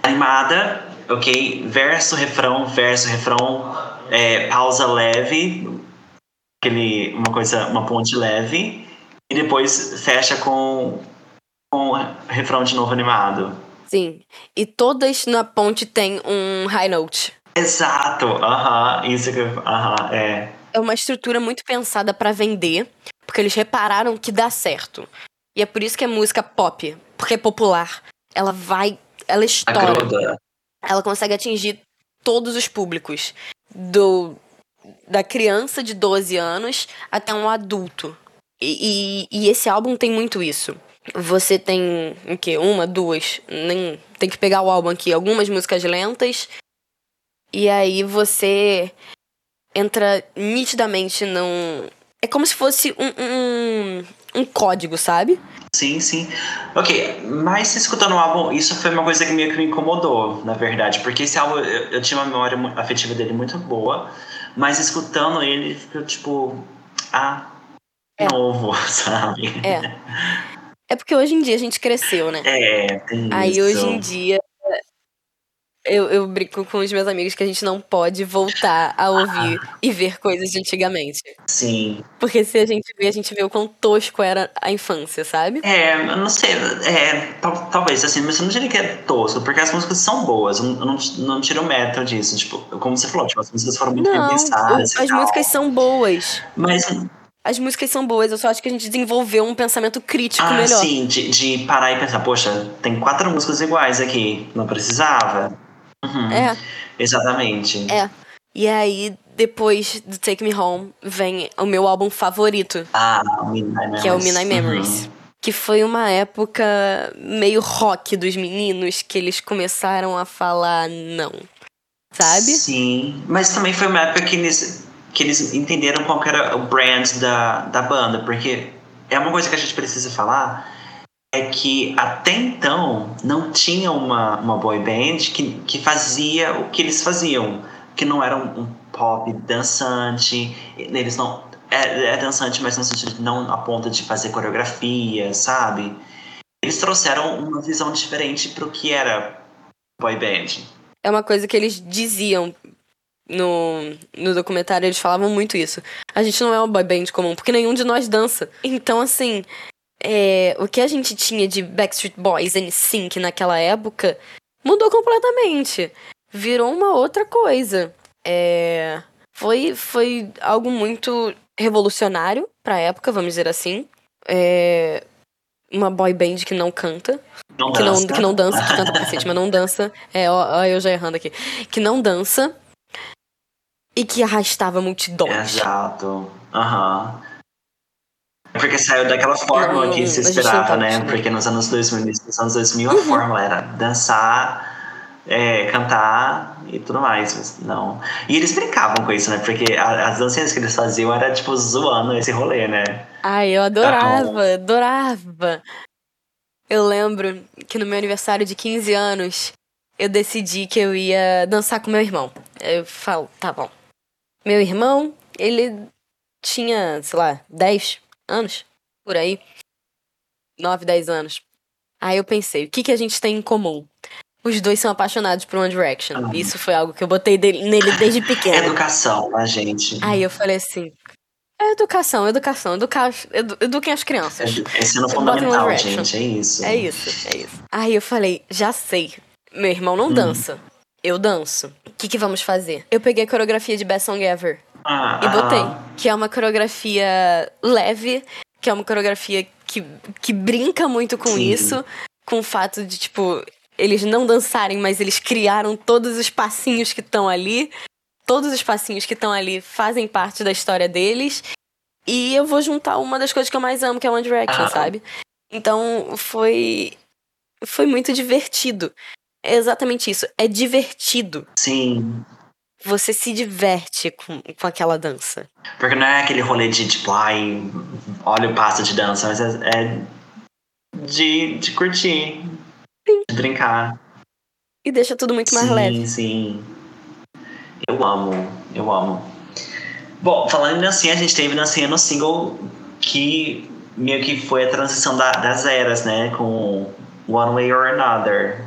Animada, ok? Verso, refrão, verso, refrão, é, pausa leve, aquele, uma coisa, uma ponte leve, e depois fecha com, com refrão de novo animado. Sim. E todas na ponte tem um high note. Exato, aham, uh -huh. isso que aham, uh -huh, é. É uma estrutura muito pensada para vender, porque eles repararam que dá certo. E é por isso que é música pop, porque é popular. Ela vai, ela estoura. Ela consegue atingir todos os públicos. Do da criança de 12 anos até um adulto. E, e, e, esse álbum tem muito isso. Você tem o quê? Uma, duas? Nem, tem que pegar o álbum aqui. Algumas músicas lentas. E aí você entra nitidamente num. É como se fosse um, um, um código, sabe? Sim, sim. Ok, mas escutando o álbum, isso foi uma coisa que meio que me incomodou, na verdade. Porque esse álbum, eu, eu tinha uma memória afetiva dele muito boa. Mas escutando ele, fica tipo, ah, é. novo, *laughs* sabe? É. É porque hoje em dia a gente cresceu, né? É, tem Aí isso. hoje em dia eu, eu brinco com os meus amigos que a gente não pode voltar a ouvir ah. e ver coisas de antigamente. Sim. Porque se a gente vê, a gente vê o quão tosco era a infância, sabe? É, eu não sei. É, talvez, assim, mas eu não diria que é tosco, porque as músicas são boas. Eu não, não tiro o mérito disso. Tipo, como você falou, tipo, as músicas foram muito não, bem pensadas. As músicas são boas. Mas as músicas são boas, eu só acho que a gente desenvolveu um pensamento crítico ah, melhor. Sim, de, de parar e pensar, poxa, tem quatro músicas iguais aqui, não precisava. Uhum. É. Exatamente. É. E aí, depois do Take Me Home, vem o meu álbum favorito. Ah. Que é o Midnight Memories. Uhum. Que foi uma época meio rock dos meninos que eles começaram a falar não. Sabe? Sim. Mas também foi uma época que eles, que eles entenderam qual era o brand da, da banda. Porque é uma coisa que a gente precisa falar é que até então não tinha uma, uma boy band que, que fazia o que eles faziam, que não era um, um pop dançante, eles não é, é, dançante, mas no sentido de não a ponto de fazer coreografia, sabe? Eles trouxeram uma visão diferente para o que era boy band. É uma coisa que eles diziam no, no documentário, eles falavam muito isso. A gente não é uma boy band comum, porque nenhum de nós dança. Então, assim, é, o que a gente tinha de Backstreet Boys e Sync naquela época mudou completamente. Virou uma outra coisa. É, foi, foi algo muito revolucionário pra época, vamos dizer assim. É, uma boy band que não canta. Não que, dança. não, que não dança, que canta pra cacete, mas não dança. É, ó, ó, eu já errando aqui. Que não dança. e que arrastava multidões. Exato. Aham. Uhum. Porque saiu daquela fórmula que se esperava, né? Porque nos anos 2000, nos anos 2000 a uhum. fórmula era dançar, é, cantar e tudo mais. Mas não. E eles brincavam com isso, né? Porque as dancinhas que eles faziam era tipo zoando esse rolê, né? Ai, eu adorava, então, adorava. Eu lembro que no meu aniversário de 15 anos, eu decidi que eu ia dançar com meu irmão. Eu falo, tá bom. Meu irmão, ele tinha, sei lá, 10 anos, por aí. 9, 10 anos. Aí eu pensei, o que, que a gente tem em comum? Os dois são apaixonados por One Direction. Ah. Isso foi algo que eu botei dele, nele desde *laughs* pequeno. Educação, a gente. Aí eu falei assim, é educação, educação. Educar, edu, eduquem as crianças. Ensino fundamental, gente. É isso. É isso, é isso. Aí eu falei, já sei. Meu irmão não hum. dança. Eu danço. O que, que vamos fazer? Eu peguei a coreografia de Best Song Ever. Ah, e botei. Ah. Que é uma coreografia leve, que é uma coreografia que, que brinca muito com Sim. isso. Com o fato de, tipo, eles não dançarem, mas eles criaram todos os passinhos que estão ali todos os passinhos que estão ali fazem parte da história deles. E eu vou juntar uma das coisas que eu mais amo, que é One Direction, ah. sabe? Então foi. Foi muito divertido. É exatamente isso. É divertido. Sim. Você se diverte com, com aquela dança. Porque não é aquele rolê de tipo, ai, olha o passo de dança, mas é, é de, de curtir. Sim. De brincar. E deixa tudo muito mais sim, leve. Sim, sim. Eu amo, eu amo. Bom, falando em dancinha, a gente teve dancinha no single que meio que foi a transição da, das eras, né? Com One Way or Another.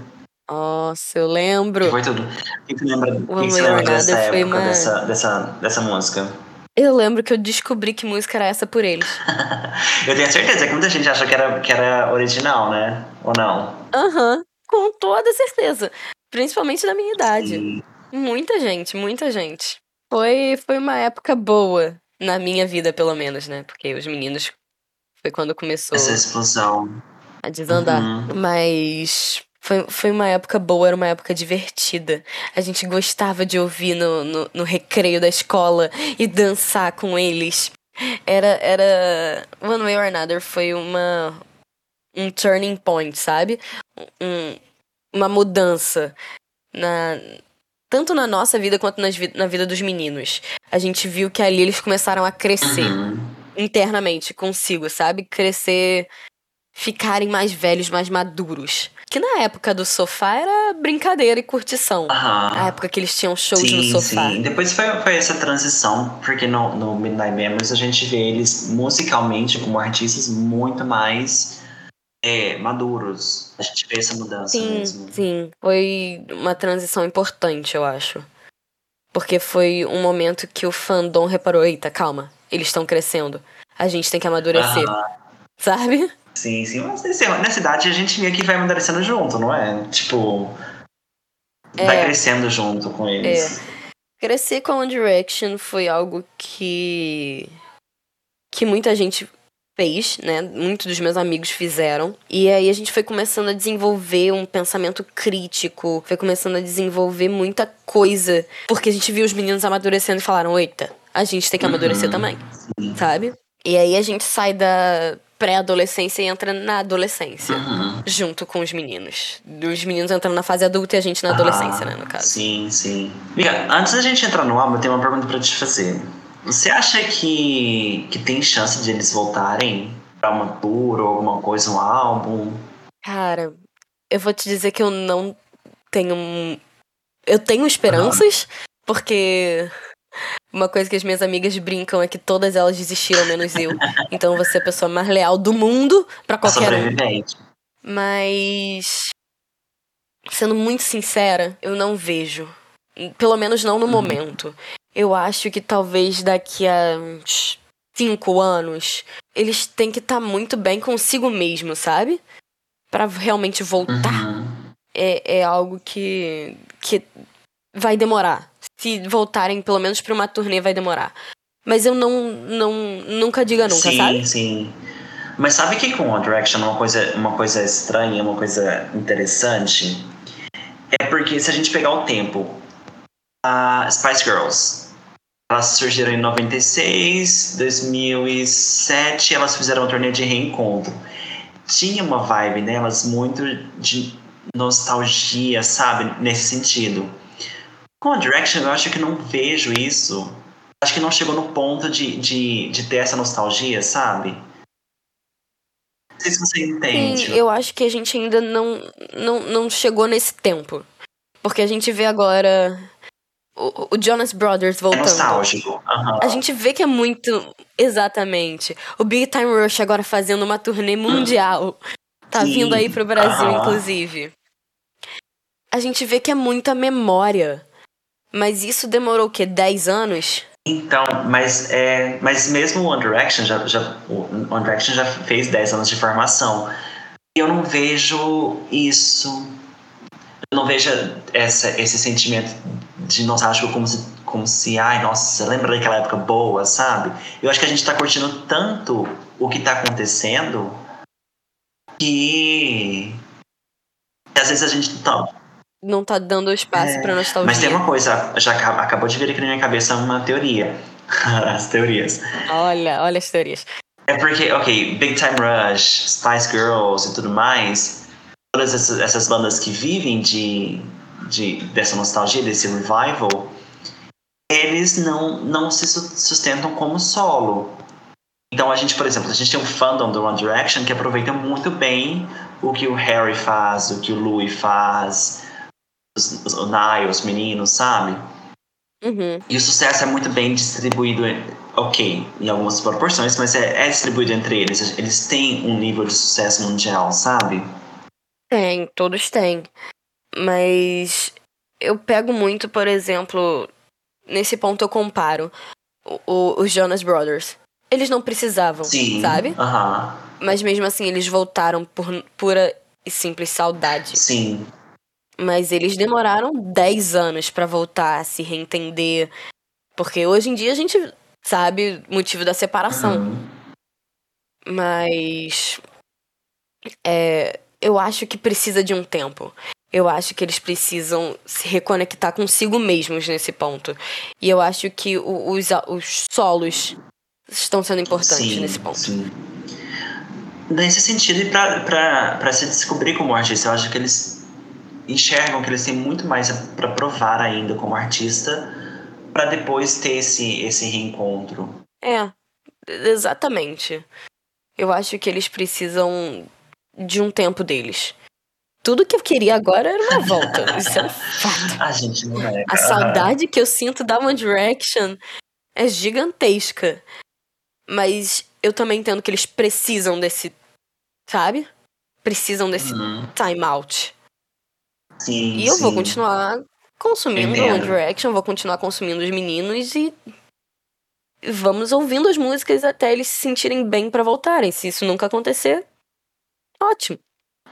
Nossa, eu lembro. Foi tudo. O que você lembra, One que você lembra dessa época, uma... dessa, dessa, dessa música? Eu lembro que eu descobri que música era essa por eles. *laughs* eu tenho certeza que muita gente acha que era, que era original, né? Ou não? Aham, uhum, com toda certeza. Principalmente da minha idade. Sim. Muita gente, muita gente. Foi, foi uma época boa, na minha vida, pelo menos, né? Porque os meninos foi quando começou. Essa explosão. A desandar. Uhum. Mas foi, foi uma época boa, era uma época divertida. A gente gostava de ouvir no, no, no recreio da escola e dançar com eles. Era, era. One Way or Another foi uma. Um turning point, sabe? Um, uma mudança na, tanto na nossa vida quanto nas, na vida dos meninos. A gente viu que ali eles começaram a crescer uhum. internamente consigo, sabe? Crescer, ficarem mais velhos, mais maduros. Que na época do sofá era brincadeira e curtição. Uhum. A época que eles tinham shows sim, no sofá. Sim, depois foi, foi essa transição, porque no, no Midnight Memories a gente vê eles musicalmente como artistas muito mais é, maduros. A gente vê essa mudança sim, mesmo. Sim, foi uma transição importante, eu acho. Porque foi um momento que o fandom reparou: eita, calma, eles estão crescendo. A gente tem que amadurecer. Ah. Sabe? Sim, sim. Mas nessa idade a gente meio que vai amadurecendo junto, não é? Tipo. É. Vai crescendo junto com eles. É. Crescer com One Direction foi algo que. que muita gente fez, né? Muitos dos meus amigos fizeram. E aí a gente foi começando a desenvolver um pensamento crítico, foi começando a desenvolver muita coisa. Porque a gente viu os meninos amadurecendo e falaram: eita, a gente tem que amadurecer uhum. também. Sabe? E aí a gente sai da pré-adolescência e entra na adolescência. Uhum. Junto com os meninos. Os meninos entrando na fase adulta e a gente na adolescência, ah, né, no caso. Sim, sim. Miga, antes da gente entrar no álbum, eu tenho uma pergunta para te fazer. Você acha que, que tem chance de eles voltarem pra uma tour ou alguma coisa, um álbum? Cara, eu vou te dizer que eu não tenho. Eu tenho esperanças, uhum. porque uma coisa que as minhas amigas brincam é que todas elas desistiram, menos eu. Então você é a pessoa mais leal do mundo para qualquer um. Mas. Sendo muito sincera, eu não vejo. Pelo menos não no uhum. momento. Eu acho que talvez daqui a uns cinco anos eles têm que estar tá muito bem consigo mesmo, sabe? para realmente voltar. Uhum. É, é algo que, que vai demorar. Se voltarem pelo menos pra uma turnê, vai demorar. Mas eu não, não nunca diga nunca, sim, sabe? Sim, sim. Mas sabe que com One Direction uma coisa, uma coisa estranha, uma coisa interessante? É porque se a gente pegar o tempo, a Spice Girls Elas surgiram em 96, 2007, elas fizeram um torneio de reencontro. Tinha uma vibe nelas muito de nostalgia, sabe? Nesse sentido. Com a Direction, eu acho que não vejo isso. Acho que não chegou no ponto de, de, de ter essa nostalgia, sabe? Não sei se você entende. Sim, eu acho que a gente ainda não, não, não chegou nesse tempo. Porque a gente vê agora o, o Jonas Brothers É voltando. nostálgico. aham. A gente vê que é muito. Exatamente. O Big Time Rush agora fazendo uma turnê mundial. Tá Sim, vindo aí pro Brasil, aham. inclusive. A gente vê que é muita memória. Mas isso demorou o quê? 10 anos? Então, mas, é, mas mesmo o One Direction já, já, One Direction já fez 10 anos de formação. Eu não vejo isso. Eu não vejo essa, esse sentimento de nostálgico como se, como se, ai, nossa, lembra daquela época boa, sabe? Eu acho que a gente tá curtindo tanto o que tá acontecendo que. às vezes a gente tá, Não tá dando espaço É, pra nostalgia. Mas tem uma coisa, já aca- acabou de vir aqui na minha cabeça uma teoria. *laughs* As teorias. Olha, olha as teorias. É porque, ok, Big Time Rush, Spice Girls e tudo mais, todas essas, essas bandas que vivem de, de, dessa nostalgia, desse revival, eles não, não se su- sustentam como solo. Então a gente, por exemplo, a gente tem um fandom do One Direction que aproveita muito bem o que o Harry faz, o que o Louis faz, os, o os meninos, sabe? Uhum. E o sucesso é muito bem distribuído, ok, em algumas proporções, mas é, é distribuído entre eles. Eles têm um nível de sucesso mundial, sabe? Tem, todos têm. Mas eu pego muito, por exemplo, nesse ponto eu comparo os Jonas Brothers. Eles não precisavam, Sim. sabe? Aham. Mas mesmo assim, eles voltaram por pura e simples saudade. Sim. Mas eles demoraram 10 anos pra voltar a se reentender. Porque hoje em dia a gente sabe o motivo da separação. Uhum. Mas. É, eu acho que precisa de um tempo. Eu acho que eles precisam se reconectar consigo mesmos nesse ponto. E eu acho que o- os, os solos estão sendo importantes sim, nesse ponto. Sim. Nesse sentido, e pra se descobrir como artista, eu acho que eles enxergam que eles têm muito mais pra provar ainda como artista, pra depois ter esse, esse reencontro. É, exatamente. Eu acho que eles precisam de um tempo deles. Tudo que eu queria agora era uma volta. *laughs* Isso é um fato. A gente não é. A saudade que eu sinto da One Direction é gigantesca. Mas eu também entendo que eles precisam desse. Sabe? Precisam desse Uhum. time out. Sim, E eu vou sim. continuar consumindo. One Direction, vou continuar consumindo os meninos e. Vamos ouvindo as músicas até eles se sentirem bem pra voltarem. Se isso nunca acontecer, ótimo.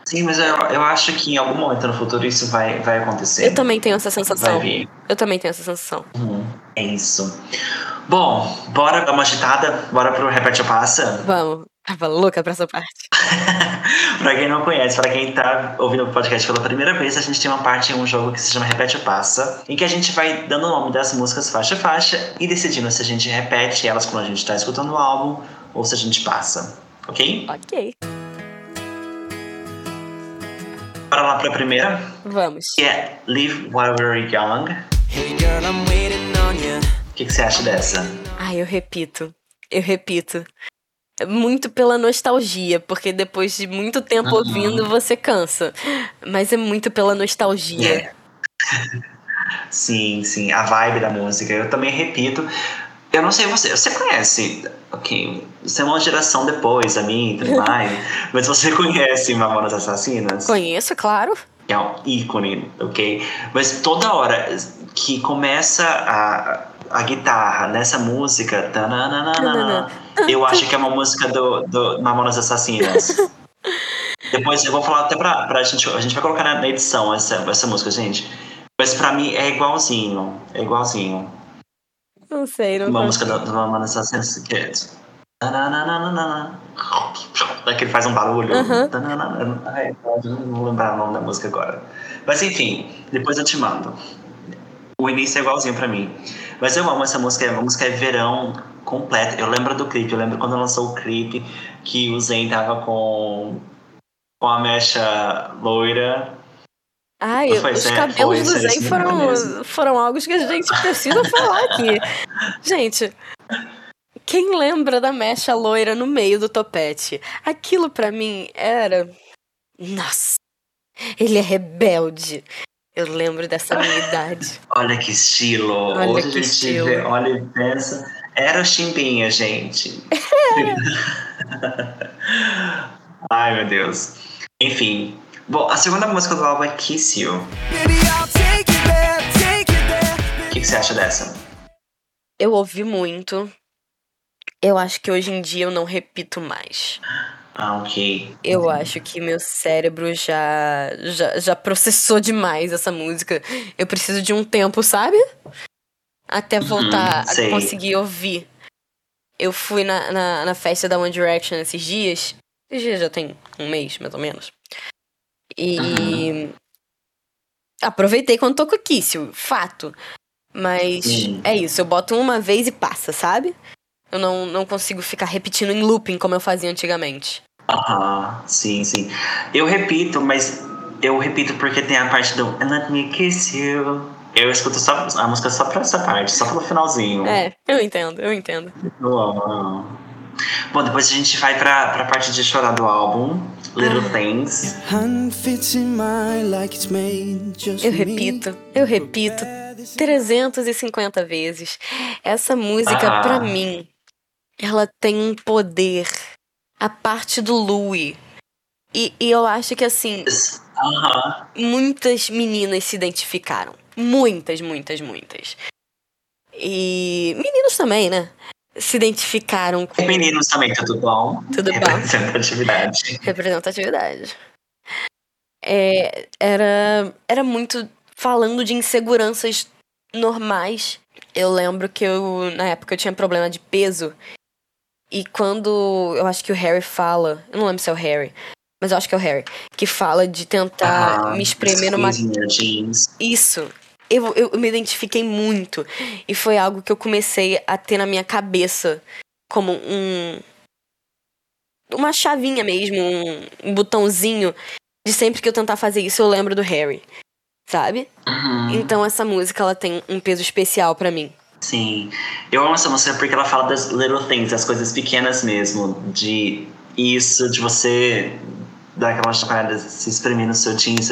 Sim, mas eu, eu acho que em algum momento no futuro isso vai, vai acontecer. Eu também tenho essa Vai sensação. Eu também tenho essa sensação. Uhum, É isso. Bom, bora dar uma agitada, bora pro Repete ou Passa. Vamos. Tava louca pra essa parte. *laughs* pra quem não conhece, pra quem tá ouvindo o podcast pela primeira vez, a gente tem uma parte em um jogo que se chama Repete ou Passa, em que a gente vai dando o nome das músicas faixa a faixa e decidindo se a gente repete elas quando a gente tá escutando o álbum ou se a gente passa. Ok? Ok. Bora lá pra primeira, Vamos. que é Live While We're Young. Hey girl, I'm waiting on you. O que, que você acha dessa? Ai, eu repito. Eu repito. Muito pela nostalgia, porque depois de muito tempo Uhum. ouvindo, você cansa. Mas é muito pela nostalgia. É. sim, sim, a vibe da música. Eu também repito. Eu não sei você, você conhece, ok, você é uma geração depois da minha e tudo *laughs* mais, mas você conhece Mamonas Assassinas? Conheço, claro. É um ícone, ok? Mas toda hora que começa a, a guitarra nessa música, tananana, eu acho que é uma música do, do Mamonas Assassinas. Depois eu vou falar até pra, pra gente. A gente vai colocar na, na edição essa, essa música, gente. Mas pra mim é igualzinho. É igualzinho. Não sei, não Uma música do, do Mamonas Assassinas que é. tananana, Que ele faz um barulho. Tananana, ai, não vou lembrar o nome da música agora. Mas enfim, depois eu te mando. O início é igualzinho pra mim. Mas eu amo essa música, a música é verão completa. Eu lembro do clipe, eu lembro quando lançou o clipe que o Zen tava com, com a mecha loira. Ai, foi os Zen, cabelos foi do Zen, foram, foram algo que a gente precisa falar aqui. *laughs* Gente, quem lembra da mecha loira no meio do topete? Aquilo pra mim era. Nossa, ele é rebelde. Eu lembro dessa minha idade. Olha que estilo. Olha Hoje que a gente estilo. vê, olha e pensa. Era o Chimbinha, gente. *laughs* Ai, meu Deus. Enfim. Bom, a segunda música do álbum é Kiss You. Baby, I'll take you there, take you there. O que, que você acha dessa? Eu ouvi muito. Eu acho que hoje em dia eu não repito mais. Ah, ok. Eu acho que meu cérebro já, já, já processou demais essa música. Eu preciso de um tempo, sabe? Até voltar a sei. conseguir ouvir. Eu fui na, na, na festa da One Direction esses dias. Esses dias já tem um mês, mais ou menos. E. Aproveitei quando tocou Kiss, fato. Mas Sim. é isso, eu boto uma vez e passa, sabe? Eu não, não consigo ficar repetindo em looping como eu fazia antigamente. Aham, sim, sim. Eu repito, mas eu repito porque tem a parte do And Let Me Kiss You. Eu escuto só a música só pra essa parte, só pelo finalzinho. É, eu entendo, eu entendo. Eu amo, eu amo. Bom, depois a gente vai pra, pra parte de chorar do álbum, Little Ah. Things. Eu repito, eu repito 350 vezes. Essa música, Ah. pra mim, ela tem um poder. A parte do Louis. E, e eu acho que, assim, Aham. muitas meninas se identificaram. Muitas, muitas, muitas. E meninos também, né? Se identificaram com E meninos também, tudo bom? Tudo bom. Representatividade. representatividade. É, era, era muito falando de inseguranças normais. Eu lembro que eu, na época, eu tinha problema de peso. E quando eu acho que o Harry fala, eu não lembro se é o Harry, mas eu acho que é o Harry, que fala de tentar Ah, me espremer numa jeans. isso. Eu, eu me identifiquei muito. E foi algo que eu comecei a ter na minha cabeça como um. Uma chavinha mesmo, um, botãozinho. De sempre que eu tentar fazer isso, eu lembro do Harry. Sabe? Uhum. Então essa música ela tem um peso especial pra mim. Sim. Eu amo essa música porque ela fala das little things, das coisas pequenas mesmo. De isso, de você dar aquela chacoalhada, se espremer no seu jeans.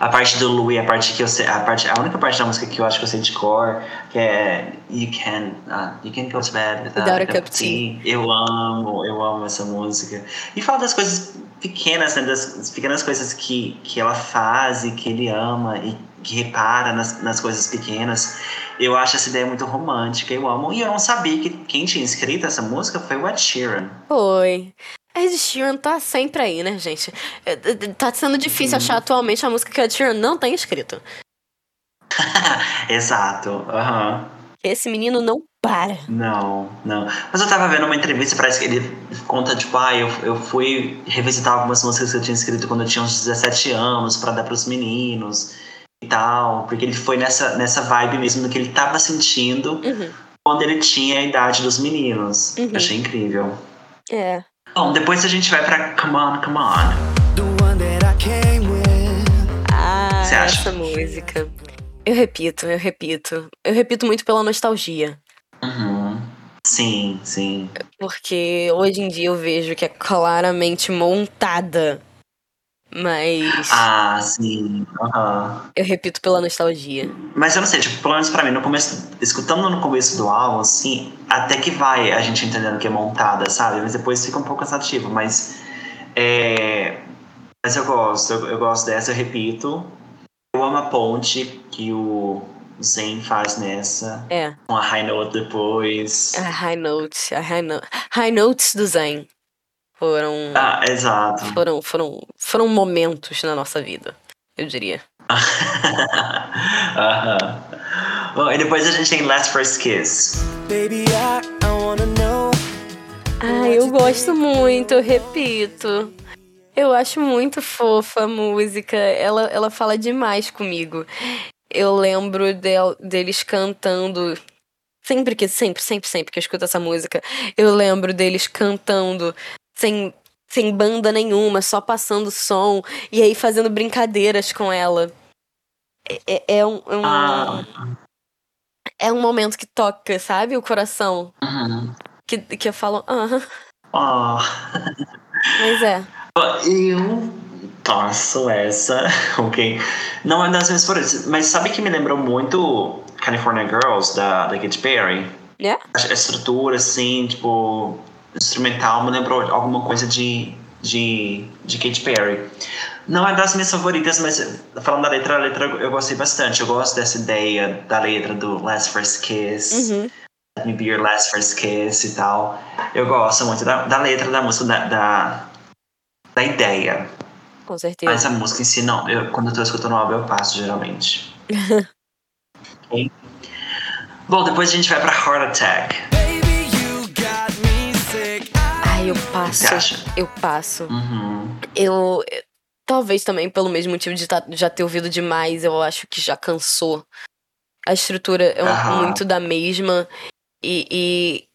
A parte do Louis, a parte que eu sei. A, parte, a única parte da música que eu acho que eu sei de cor, que é You can, uh, you can go to bed without, Without a cup of tea. Eu amo, eu amo essa música. E fala das coisas pequenas, né? Das, das pequenas coisas que, que ela faz e que ele ama e que repara nas, nas coisas pequenas. Eu acho essa ideia muito romântica, eu amo. E eu não sabia que quem tinha escrito essa música foi o Ed Sheeran. Foi. Ed Sheeran tá sempre aí, né, gente? É, é, Tá sendo difícil achar atualmente a música que o Ed Sheeran não tem escrito. *laughs* Exato, aham. Esse menino não para. Não, não. Mas eu tava vendo uma entrevista, parece que ele conta, tipo, ah, eu, eu fui revisitar algumas músicas que eu tinha escrito quando eu tinha uns 17 anos pra dar pros meninos e tal. Porque ele foi nessa, nessa vibe mesmo do que ele tava sentindo Uhum. quando ele tinha a idade dos meninos. Uhum. Achei incrível. É. Bom, depois a gente vai pra Come On, Come On. Ah, Você acha? essa música. Eu repito, eu repito. Eu repito muito pela nostalgia. Uhum. Sim, sim. Porque hoje em dia eu vejo que é claramente montada. Mas Ah, sim. Aham. eu repito pela nostalgia. Mas eu não sei, tipo, pelo menos pra mim, no começo, escutando no começo do álbum, assim, até que vai a gente entendendo que é montada, sabe? Mas depois fica um pouco cansativo, mas. É. Mas eu gosto, eu, eu gosto dessa, eu repito. Eu amo a ponte que o Zen faz nessa, É, com a high note depois. a High Notes, a High, no high Notes do Zen foram, Ah, exato. foram, foram, foram momentos na nossa vida, eu diria. *laughs* Aham. Bom, e depois a gente tem Last First Kiss. Baby, I, I wanna know. Ah, eu gosto muito, eu repito. Eu acho muito fofa a música. Ela, ela fala demais comigo. eu lembro del- deles cantando. Sempre que, sempre, sempre, sempre que eu escuto essa música, eu lembro deles cantando sem, sem banda nenhuma, só passando som e aí fazendo brincadeiras com ela. É, é- é um, é um, Ah, é um momento que toca, sabe? O coração. uhum. Que, que eu falo, ah, Ah, mas é. eu passo essa, *laughs* ok? Não é das minhas favoritas, mas sabe que me lembrou muito California Girls, da, da Katy Perry? É? A estrutura, assim, tipo, instrumental me lembrou alguma coisa de, de, de Katy Perry. Não é das minhas favoritas, mas falando da letra, a letra eu gostei bastante. Eu gosto dessa ideia da letra do Last First Kiss, Uhum. Let Me Be Your Last First Kiss e tal. Eu gosto muito da, da letra da música, da, da, da ideia. Com certeza. Mas a música em si, não. Eu, quando eu tô escutando álbum, eu passo, geralmente. *laughs* Bom, depois a gente vai pra Heart Attack. Ai, eu que passo. Eu passo. Uhum. Eu. eu- Talvez também pelo mesmo motivo de tá- já ter ouvido demais, eu acho que já cansou. A estrutura é um- Aham. muito da mesma e, e,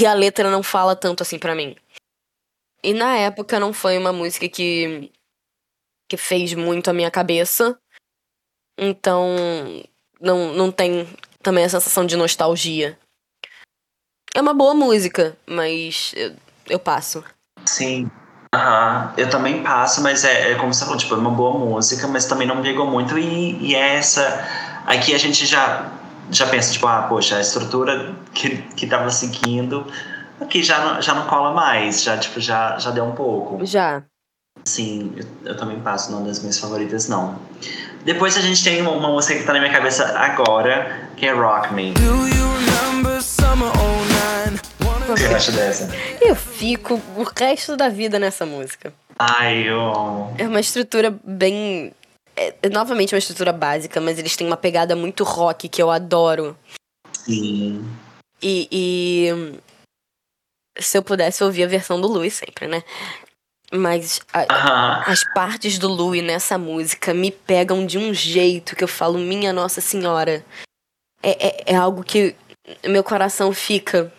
e a letra não fala tanto assim pra mim. E na época não foi uma música que, que fez muito a minha cabeça. Então não, não tem também a sensação de nostalgia. É uma boa música, mas eu, eu passo. Sim. Aham. Eu também passo, mas é, é como você falou, tipo, é uma boa música, mas também não me pegou muito. E, e é essa. Aqui a gente já, já pensa, tipo, ah, poxa, a estrutura que, que tava seguindo aqui já não, já não cola mais. Já, tipo, já, já deu um pouco. Já. Sim, eu, eu também passo, não é das minhas favoritas, não. Depois a gente tem uma, uma música que tá na minha cabeça agora, que é Rock Me. Do you 09? Wanna O que você acha dessa? Eu fico o resto da vida nessa música. Ai, eu. É uma estrutura bem. É, é novamente uma estrutura básica, mas eles têm uma pegada muito rock que eu adoro. Sim. E, e, se eu pudesse ouvir a versão do Louis sempre, né? Mas a- as partes do Louis nessa música me pegam de um jeito que eu falo, minha Nossa Senhora. É, é, é algo que meu coração fica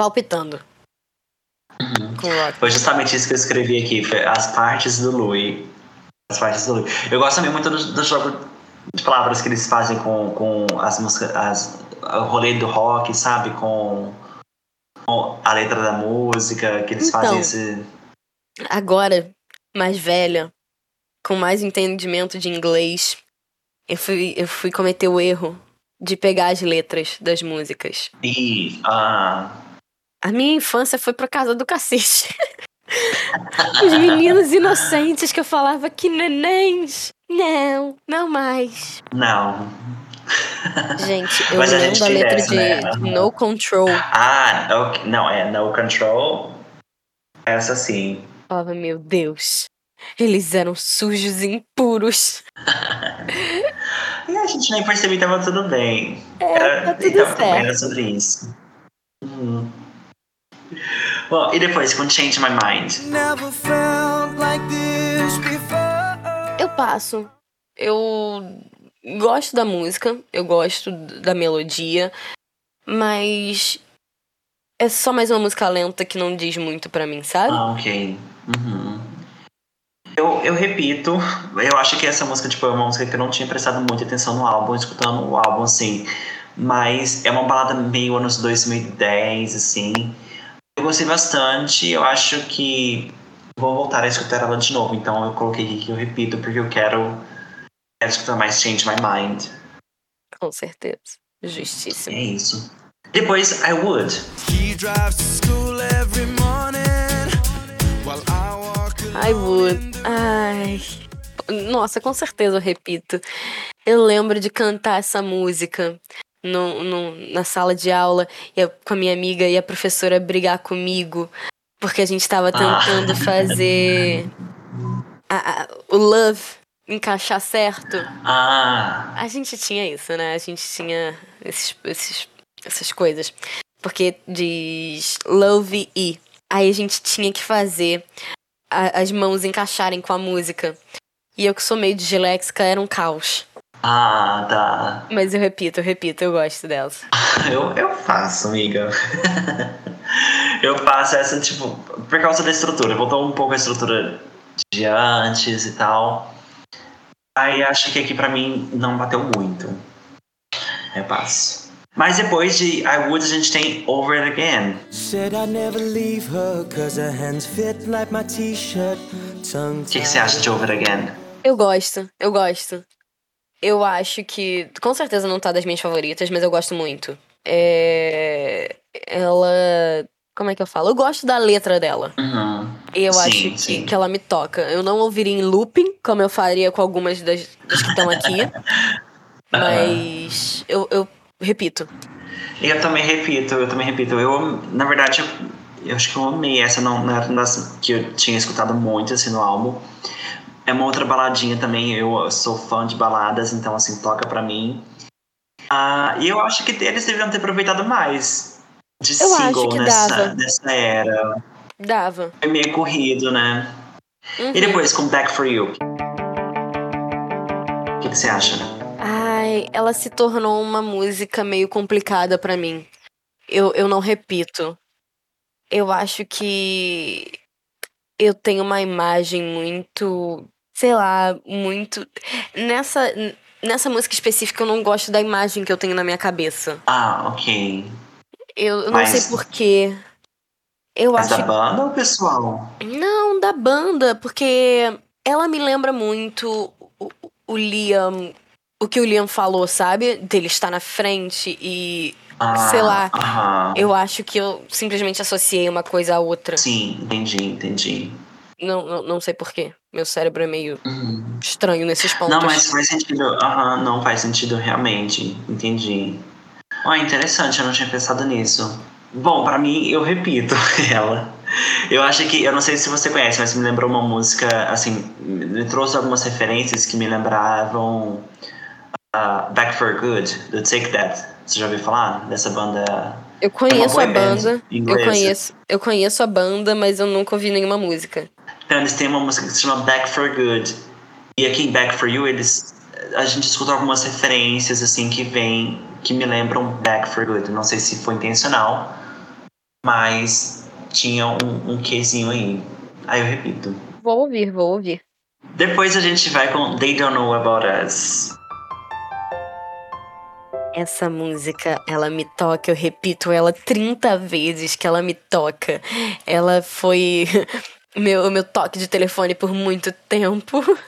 palpitando. Rock. Foi justamente isso que eu escrevi aqui, foi as partes do Louis. As partes do Louis. Eu gosto também muito do, do jogo de palavras que eles fazem com, com as músicas, as, o rolê do rock, sabe? Com, com a letra da música, que eles Então. fazem esse. Agora, mais velha, com mais entendimento de inglês, eu fui, eu fui cometer o erro de pegar as letras das músicas. E. Ah, A minha infância foi pra casa do cacete. *laughs* Os meninos inocentes que eu falava que nenéns. Não, não mais. não. Gente, eu Mas a lembro da tem letra dessa, de, né? de. No Control. Ah, ok. não, é No Control. Essa sim. Falava, meu Deus. Eles eram sujos e impuros. *laughs* E a gente nem percebeu que tava tudo bem. É, tá tudo então, certo. era sobre isso. Uhum. *laughs* Bom, e depois com Change My Mind. Never felt like this before. Eu passo. Eu gosto da música, eu gosto da melodia, mas é só mais uma música lenta que não diz muito pra mim, sabe? Ah, ok. Uhum. Eu, eu repito, eu acho que essa música tipo, é uma música que eu não tinha prestado muita atenção no álbum, escutando o álbum assim. Mas é uma balada meio anos 2010, assim. Eu gostei bastante, eu acho que vou voltar a escutar ela de novo. Então eu coloquei aqui que eu repito, porque eu quero, quero escutar mais Change My Mind. Com certeza. Justíssimo. É isso. Depois, I Would. He drives to school every morning while I walk I would. Ai. Nossa, com certeza eu repito. Eu lembro de cantar essa música no, no- na sala de aula e eu- com a minha amiga e a professora brigar comigo porque a gente tava tentando fazer a- a- o love encaixar certo. Ah, A gente tinha isso, né? A gente tinha esses, esses- essas coisas. Porque diz love e. Aí a gente tinha que fazer as mãos encaixarem com a música. E eu que sou meio disléxica, era um caos. Ah, tá. Mas eu repito, eu repito, eu gosto delas. *laughs* Eu, eu faço, amiga. *laughs* eu faço essa, tipo, por causa da estrutura. Voltou um pouco a estrutura de antes e tal. Aí acho que aqui pra mim não bateu muito. Eu passo. Mas depois de I Would, a gente tem Over It Again. Said I'd never leave her cause her hands fit like my t-shirt. Tongue O que, que você acha de Over It Again? Eu gosto, eu gosto. Eu acho que, com certeza não tá das minhas favoritas, mas eu gosto muito. É... Ela. Como é que eu falo? Eu gosto da letra dela. Uhum. Eu Sim, acho que, sim. que ela me toca. Eu não ouviria em looping, como eu faria com algumas das, das que estão aqui. *laughs* mas eu, eu repito. Eu também repito, eu também repito. Eu, na verdade, eu, eu acho que eu amei essa, não, não era uma das que eu tinha escutado muito assim no álbum. É uma outra baladinha também, eu sou fã de baladas, então assim, toca pra mim. Ah, e eu acho que eles deveriam ter aproveitado mais de Eu single nessa, dava. nessa era. Dava. Foi meio corrido, né? Uhum. E depois com Back For You. O que, que você acha? Ai, ela se tornou uma música meio complicada pra mim. Eu, eu não repito. Eu acho que eu tenho uma imagem muito, sei lá, muito nessa nessa música específica eu não gosto da imagem que eu tenho na minha cabeça. Ah, ok. Eu, eu não Mas- sei porquê. Eu Mas acho da banda ou pessoal? Não, da banda, porque ela me lembra muito o, o- o Liam. O que o Liam falou, sabe? Dele estar na frente e. Ah, Sei lá. aham. Eu acho que eu simplesmente associei uma coisa à outra. Sim, entendi, entendi. Não, não, não sei porquê. Meu cérebro é meio Uhum. estranho nesses pontos. Não, mas faz sentido. Aham, não faz sentido realmente. Entendi. Ó, interessante, eu não tinha pensado nisso. Bom, pra mim, eu repito *laughs* ela. Eu acho que, eu não sei se você conhece, mas me lembrou uma música, assim, me trouxe algumas referências que me lembravam ah, Back for Good, do Take That. Você já ouviu falar dessa banda? Eu conheço boy a band banda. Eu conheço, eu conheço a banda, mas eu nunca ouvi nenhuma música. Então, eles têm uma música que se chama Back for Good. E aqui em Back for You, eles a gente escuta algumas referências assim que vem que me lembram Back for Good. Não sei se foi intencional, mas tinha um, um quezinho aí. Aí eu repito. Vou ouvir, vou ouvir. Depois a gente vai com They Don't Know About Us. Essa música, ela me toca, eu repito ela 30 vezes que ela me toca. Ela foi *laughs* meu, meu toque de telefone por muito tempo. *laughs*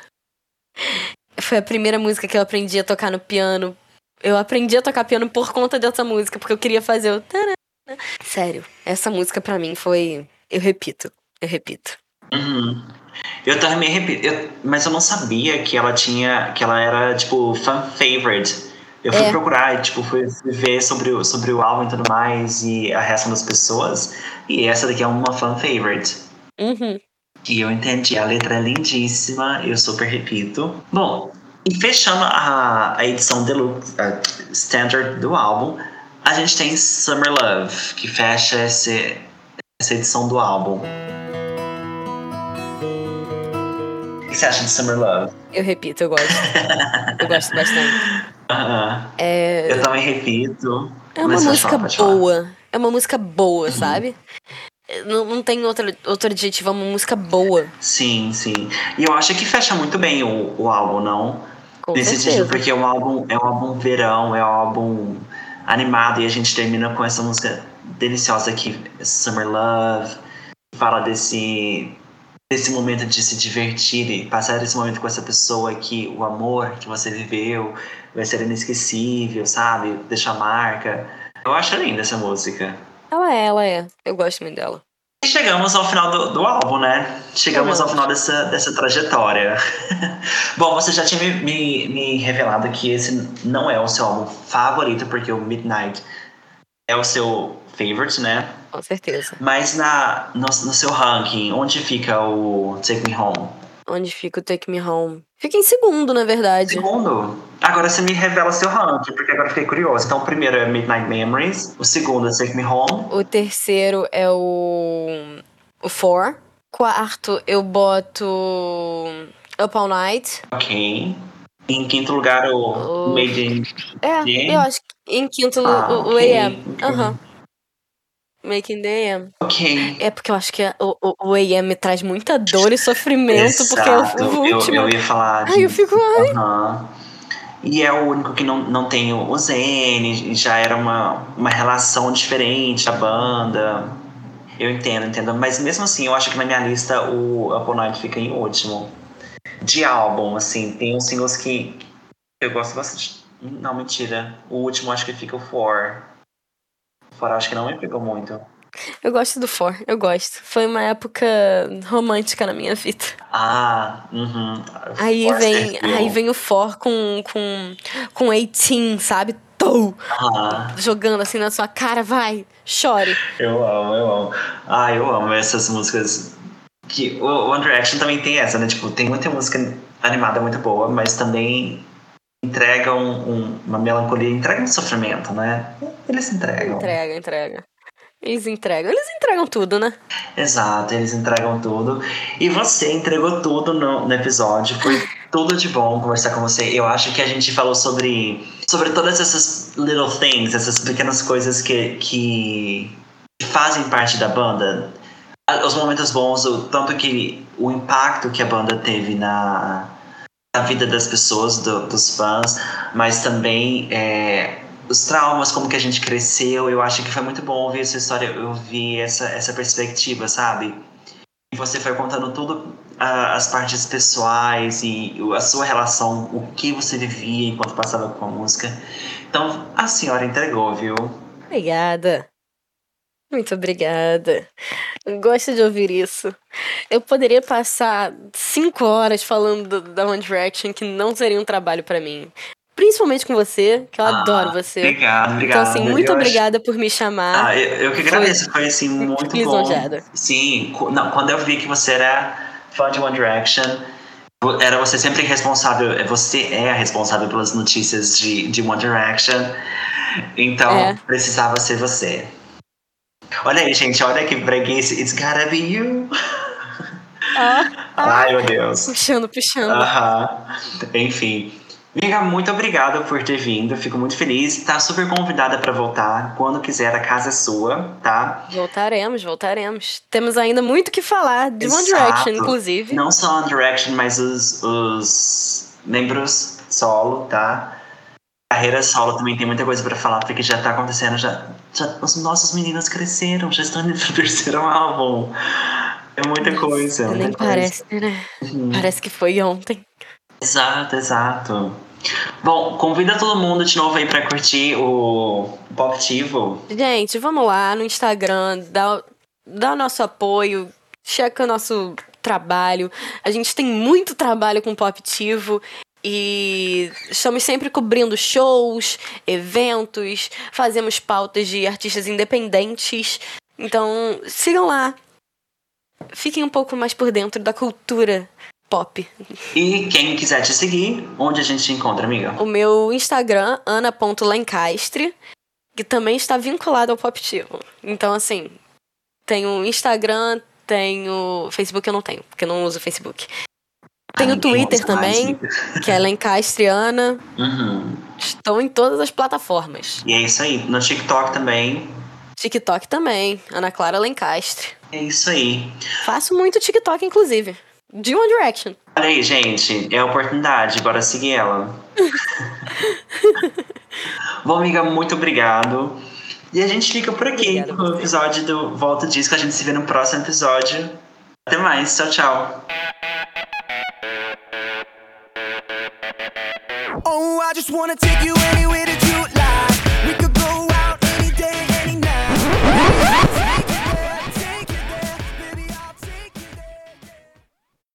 Foi a primeira música que eu aprendi a tocar no piano. Eu aprendi a tocar piano por conta dessa música, porque eu queria fazer o. Sério, essa música pra mim foi. Eu repito, eu repito. Uhum. Eu também repito, eu- mas eu não sabia que ela tinha, que ela era tipo fan favorite. Eu fui É. procurar e tipo fui, ver sobre o, sobre o álbum e tudo mais e a reação das pessoas. E essa daqui é uma fan favorite. Uhum. E eu entendi, a letra é lindíssima, eu super repito. Bom, e fechando a, a edição deluxe, a standard do álbum, a gente tem Summer Love, que fecha esse, essa edição do álbum. O que você acha de Summer Love? Eu repito, eu gosto. eu gosto bastante. *laughs* Aham. É, Eu também repito. É uma música boa. É uma música boa, Uhum. sabe? Não, não tem outro, outro adjetivo, é uma música boa. Sim, sim. E eu acho que fecha muito bem o, o álbum, não? Com Nesse certeza. sentido, porque é um álbum, é um álbum verão, é um álbum animado e a gente termina com essa música deliciosa aqui, Summer Love, que fala desse desse momento de se divertir e passar esse momento com essa pessoa que o amor que você viveu vai ser inesquecível, sabe? Deixa marca. Eu acho linda essa música. Ela é, ela é. Eu gosto muito dela. E chegamos ao final do, do álbum, né? Chegamos ao final dessa, dessa trajetória. *laughs* Bom, você já tinha me, me, me revelado que esse não é o seu álbum favorito, porque o Midnight é o seu favorite, né? Com certeza. Mas na, no, no seu ranking, onde fica o Take Me Home? Onde fica o Take Me Home? Fica em segundo, na verdade. Segundo. Agora você me revela seu ranking, porque agora eu fiquei curioso. Então o primeiro é Midnight Memories, o segundo é Take Me Home. O terceiro é o. O Four. Quarto, eu boto. Up All Night. Ok. Em quinto lugar, o O- Made in É, eu acho que em quinto Ah, o, o ok, AM. Aham. Making the AM. Ok. É porque eu acho que a- o, o, o AM me traz muita dor e sofrimento, porque é o, Exato. o Eu, último. eu ia falar. Ai, eu fico. Ai, Aham. E é o único que não, não tem o Zen, já era uma, uma relação diferente da banda. Eu entendo, entendo. Mas mesmo assim, eu acho que na minha lista o Apple Night fica em último. De álbum, assim, tem uns singles que eu gosto bastante. Não, mentira. O último acho que fica o For. O For acho que não me pegou muito. eu gosto do For, eu gosto. Foi uma época romântica na minha vida. Ah, uhum. Aí vem, aí vem o For com, com, com 18, sabe? Tou, Ah. jogando assim na sua cara, vai, chore. Eu amo, eu amo. Ah, eu amo essas músicas. Que o o One Direction também tem essa, né? Tipo, tem muita música animada muito boa, mas também entregam um- uma melancolia, entregam um sofrimento, né? Eles entregam. Entrega, entrega. Eles entregam, eles entregam tudo, né? Exato, eles entregam tudo. E você entregou tudo no, no episódio. Foi tudo de bom conversar com você. Eu acho que a gente falou sobre, sobre todas essas little things, essas pequenas coisas que, que fazem parte da banda. Os momentos bons, o tanto que o impacto que a banda teve na, na vida das pessoas, do- dos fãs, mas também é, os traumas, como que a gente cresceu. Eu acho que foi muito bom ouvir essa história, eu ouvir essa, essa perspectiva, sabe? E você foi contando tudo, ah, as partes pessoais e a sua relação, o que você vivia enquanto passava com a música. Então, a senhora entregou, viu? Obrigada. Muito obrigada. Gosto de ouvir isso. Eu poderia passar cinco horas falando do- da One Direction, que não seria um trabalho pra mim. Principalmente com você, que eu Ah, adoro você. Obrigado, obrigado. Então, assim, muito Eu acho- obrigada por me chamar. Ah, eu, eu que Foi agradeço, foi assim, muito bom. Sim, não, quando eu vi que você era fã de One Direction, era você sempre responsável, é, você é a responsável pelas notícias de, de One Direction, então É. precisava ser você. Olha aí, gente, olha que breguice, it's gotta be you. Ah, ah, Ai, meu Deus. puxando, puxando. Aham. Enfim. Miga, muito obrigado por ter vindo. Fico muito feliz. Tá super convidada pra voltar. Quando quiser, a casa é sua, tá? Voltaremos, voltaremos. Temos ainda muito o que falar de One Exato. Direction, inclusive. Não só One Direction, mas os, os membros solo, tá? Carreira solo também tem muita coisa pra falar, porque já tá acontecendo. Já, já, os nossos meninos cresceram, já estão indo pro *laughs* terceiro álbum. É muita coisa. Nem muita coisa. parece, né? Uhum. Parece que foi ontem. Exato, exato. Bom, convida todo mundo de novo aí pra curtir o Poptivo. Gente, vamos lá no Instagram, dá, dá o nosso apoio, checa o nosso trabalho. A gente tem muito trabalho com Poptivo e estamos sempre cobrindo shows, eventos, fazemos pautas de artistas independentes. Então, sigam lá. Fiquem um pouco mais por dentro da cultura pop. E quem quiser te seguir, onde a gente te encontra, amiga? O meu Instagram, ana.lencastre, que também está vinculado ao Poptivo. Então, assim, tenho Instagram, tenho. Facebook eu não tenho, porque eu não uso Facebook. Tenho Ah, ninguém Twitter mais, também, que é Lencastre Ana. Uhum. Estou em todas as plataformas. E é isso aí. No TikTok também. TikTok também, Ana Clara Lencastre. É isso aí. Faço muito TikTok, inclusive. De One Direction. Olha aí, gente. É a oportunidade. Bora seguir ela. *laughs* Bom, amiga, muito obrigado. E a gente fica por aqui Obrigada o você. episódio do Volta Disco. A gente se vê no próximo episódio. Até mais. Tchau, tchau. Oh, I just wanna take you anywhere.